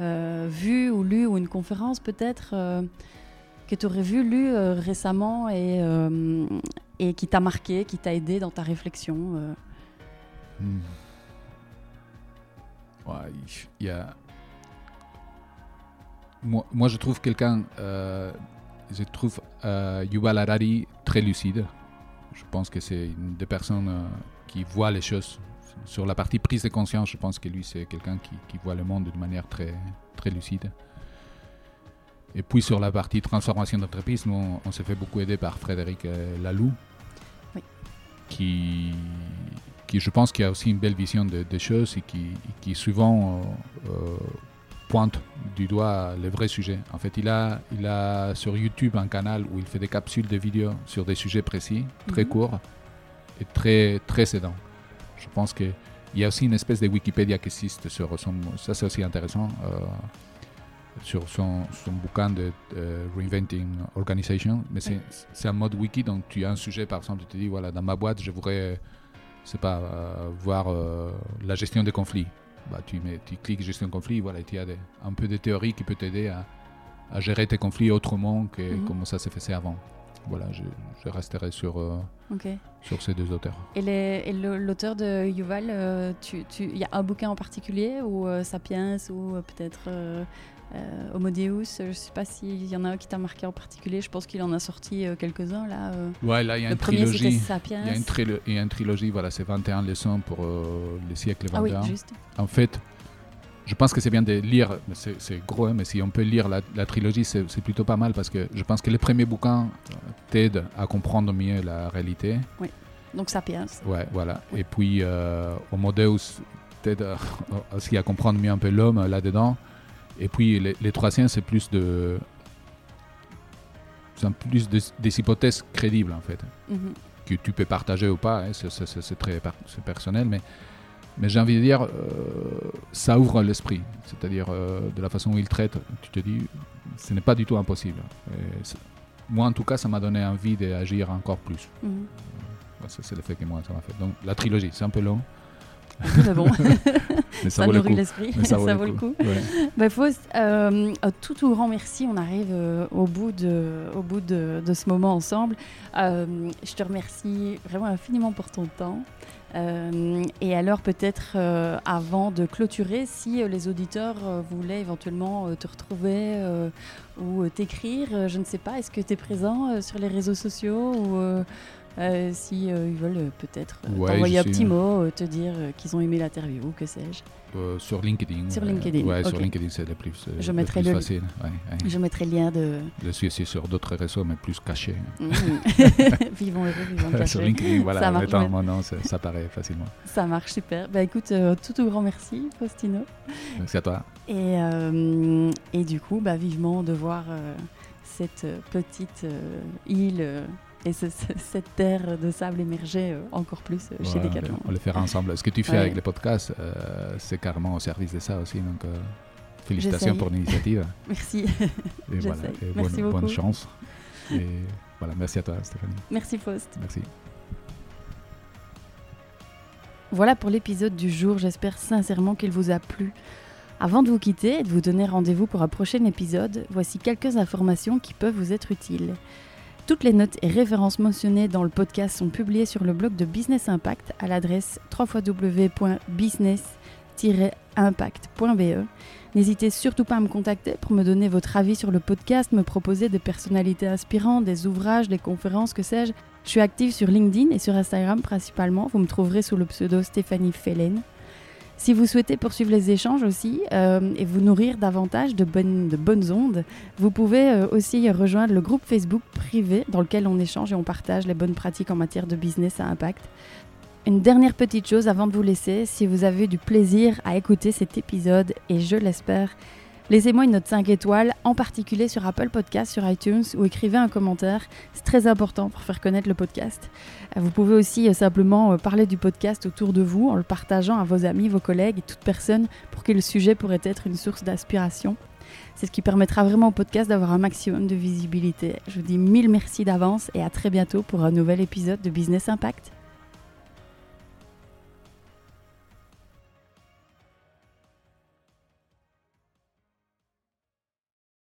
A: euh, vu ou lu ou une conférence peut-être que tu aurais vu, lu récemment et, et qui t'a marqué, qui t'a aidé dans ta réflexion.
B: Hmm. Y a. Moi, moi, je trouve quelqu'un je trouve Yuval Harari très lucide. Je pense que c'est une des personnes euh, qui voit les choses. Sur la partie prise de conscience, je pense que lui, c'est quelqu'un qui, qui voit le monde d'une manière très, très lucide. Et puis sur la partie transformation d'entreprise, nous, on, on s'est fait beaucoup aider par Frédéric euh, Laloux,
A: Oui.
B: qui, qui, je pense, qui a aussi une belle vision de- des choses et qui, qui souvent euh, pointe du doigt les vrais sujets. En fait, il a, il a sur YouTube un canal où il fait des capsules de vidéos sur des sujets précis, très
A: Mhm.
B: courts et très, très aidants. Je pense qu'il y a aussi une espèce de Wikipédia qui existe sur son... Ça, c'est aussi intéressant. euh, sur son, son bouquin de euh, Reinventing Organization. Mais c'est c'est un mode wiki, donc tu as un sujet, par exemple, tu te dis, voilà, dans ma boîte, je voudrais, je sais pas, euh, voir euh, la gestion des conflits. Bah, tu, mets, tu cliques gestion de conflits, voilà, tu as des- un peu de théorie qui peut t'aider à, à gérer tes conflits autrement que
A: Mhm.
B: comment ça s'est fait avant. Voilà, je, je resterai sur, euh, sur ces deux auteurs.
A: Et l'auteur de Yuval, euh, tu- tu- il y a un bouquin en particulier ou euh, Sapiens ou peut-être euh, Homo Deus Je ne sais pas s'il y en a un qui t'a marqué en particulier. Je pense qu'il en a sorti euh, quelques-uns là. euh.
B: Ouais, là, il y a une trilogie. Il y, a une trilogie, voilà, c'est 21 leçons pour euh, les siècles
A: ah oui,
B: 21.
A: juste.
B: En fait, je pense que c'est bien de lire, c'est gros, hein, mais si on peut lire la, la trilogie, c'est plutôt pas mal parce que je pense que les premiers bouquins euh, t'aident à comprendre mieux la réalité.
A: Donc Sapiens.
B: Ouais, voilà. Et puis, Homo Deus t'aide aussi à comprendre mieux un peu l'homme là-dedans. Et puis, les, les troisièmes, c'est plus de. C'est plus des, des hypothèses crédibles, en fait
A: Mhm.
B: que tu peux partager ou pas, hein, c'est- très par- personnel, mais, mais j'ai envie de dire, euh, ça ouvre l'esprit. C'est-à-dire, euh, de la façon où il traite, tu te dis, ce n'est pas du tout impossible. Et moi, en tout cas, ça m'a donné envie d'agir encore plus. Ouais, ça, c'est l'effet que moi, ça m'a fait. Donc, la trilogie, c'est un peu long,
A: Mais bon, *laughs*
B: mais ça,
A: ça
B: vaut le
A: nourrit
B: coup.
A: l'esprit. Ça, *laughs* vaut le coup.
B: Ouais.
A: Bah, Faust, euh, un tout tout grand merci. On arrive euh, au bout de, au bout de, de ce moment ensemble. Euh, je te remercie vraiment infiniment pour ton temps. Euh, et alors peut-être euh, avant de clôturer, si euh, les auditeurs euh, voulaient éventuellement euh, te retrouver euh, ou euh, t'écrire, euh, je ne sais pas, est-ce que tu es présent euh, sur les réseaux sociaux ou euh, si euh, ils veulent euh, peut-être euh,
B: Ouais,
A: t'envoyer un petit mot, te dire qu'ils ont aimé l'interview, que sais-je.
B: Sur LinkedIn.
A: Sur LinkedIn,
B: ouais, sur LinkedIn, c'est le plus,
A: Je
B: le
A: mettrai
B: plus
A: le-
B: facile. ouais, ouais.
A: Je mettrai le lien de.
B: Je suis aussi sur d'autres réseaux, mais plus cachés.
A: Mmh. *laughs* *laughs* vivons heureux, vivons
B: sur
A: cachés.
B: LinkedIn, voilà,
A: Ça
B: en
A: marche,
B: mettant
A: ouais.
B: mon nom, ça, ça paraît facilement.
A: Ça marche super. Bah écoute, tout au grand merci, Faustino.
B: Merci à toi.
A: Et, et du coup, bah, vivement de voir cette petite île et ce- ce- cette terre de sable émerger euh, encore plus euh, chez
B: on,
A: Decathlon.
B: on le fera ensemble. Ce que tu fais
A: Ouais.
B: avec les podcasts, euh, c'est carrément au service de ça aussi. Donc, euh, félicitations pour l'initiative. *laughs*
A: Merci.
B: Et *laughs* voilà, et
A: Merci
B: bonne, chance. Et voilà, merci à toi, Stéphanie.
A: merci Faust.
B: Merci.
A: Voilà pour l'épisode du jour, j'espère sincèrement qu'il vous a plu. Avant de vous quitter et de vous donner rendez-vous pour un prochain épisode, voici quelques informations qui peuvent vous être utiles. Toutes les notes et références mentionnées dans le podcast sont publiées sur le blog de Business Impact à l'adresse www.business-impact.be. N'hésitez surtout pas à me contacter pour me donner votre avis sur le podcast, me proposer des personnalités inspirantes, des ouvrages, des conférences, que sais-je. Je suis active sur LinkedIn et sur Instagram principalement. Vous me trouverez sous le pseudo Stéphanie Fellen. Si vous souhaitez poursuivre les échanges aussi euh, et vous nourrir davantage de bonnes, de bonnes ondes, vous pouvez euh, aussi rejoindre le groupe Facebook privé dans lequel on échange et on partage les bonnes pratiques en matière de business à impact. Une dernière petite chose avant de vous laisser, si vous avez du plaisir à écouter cet épisode, et je l'espère, laissez-moi une note 5 étoiles, en particulier sur Apple Podcast, sur iTunes, ou écrivez un commentaire. C'est très important pour faire connaître le podcast. Euh, Vous pouvez aussi euh, simplement euh, parler du podcast autour de vous en le partageant à vos amis, vos collègues et toute personne pour qui le sujet pourrait être une source d'inspiration. C'est ce qui permettra vraiment au podcast d'avoir un maximum de visibilité. Je vous dis mille merci d'avance et à très bientôt pour un nouvel épisode de Business Impact.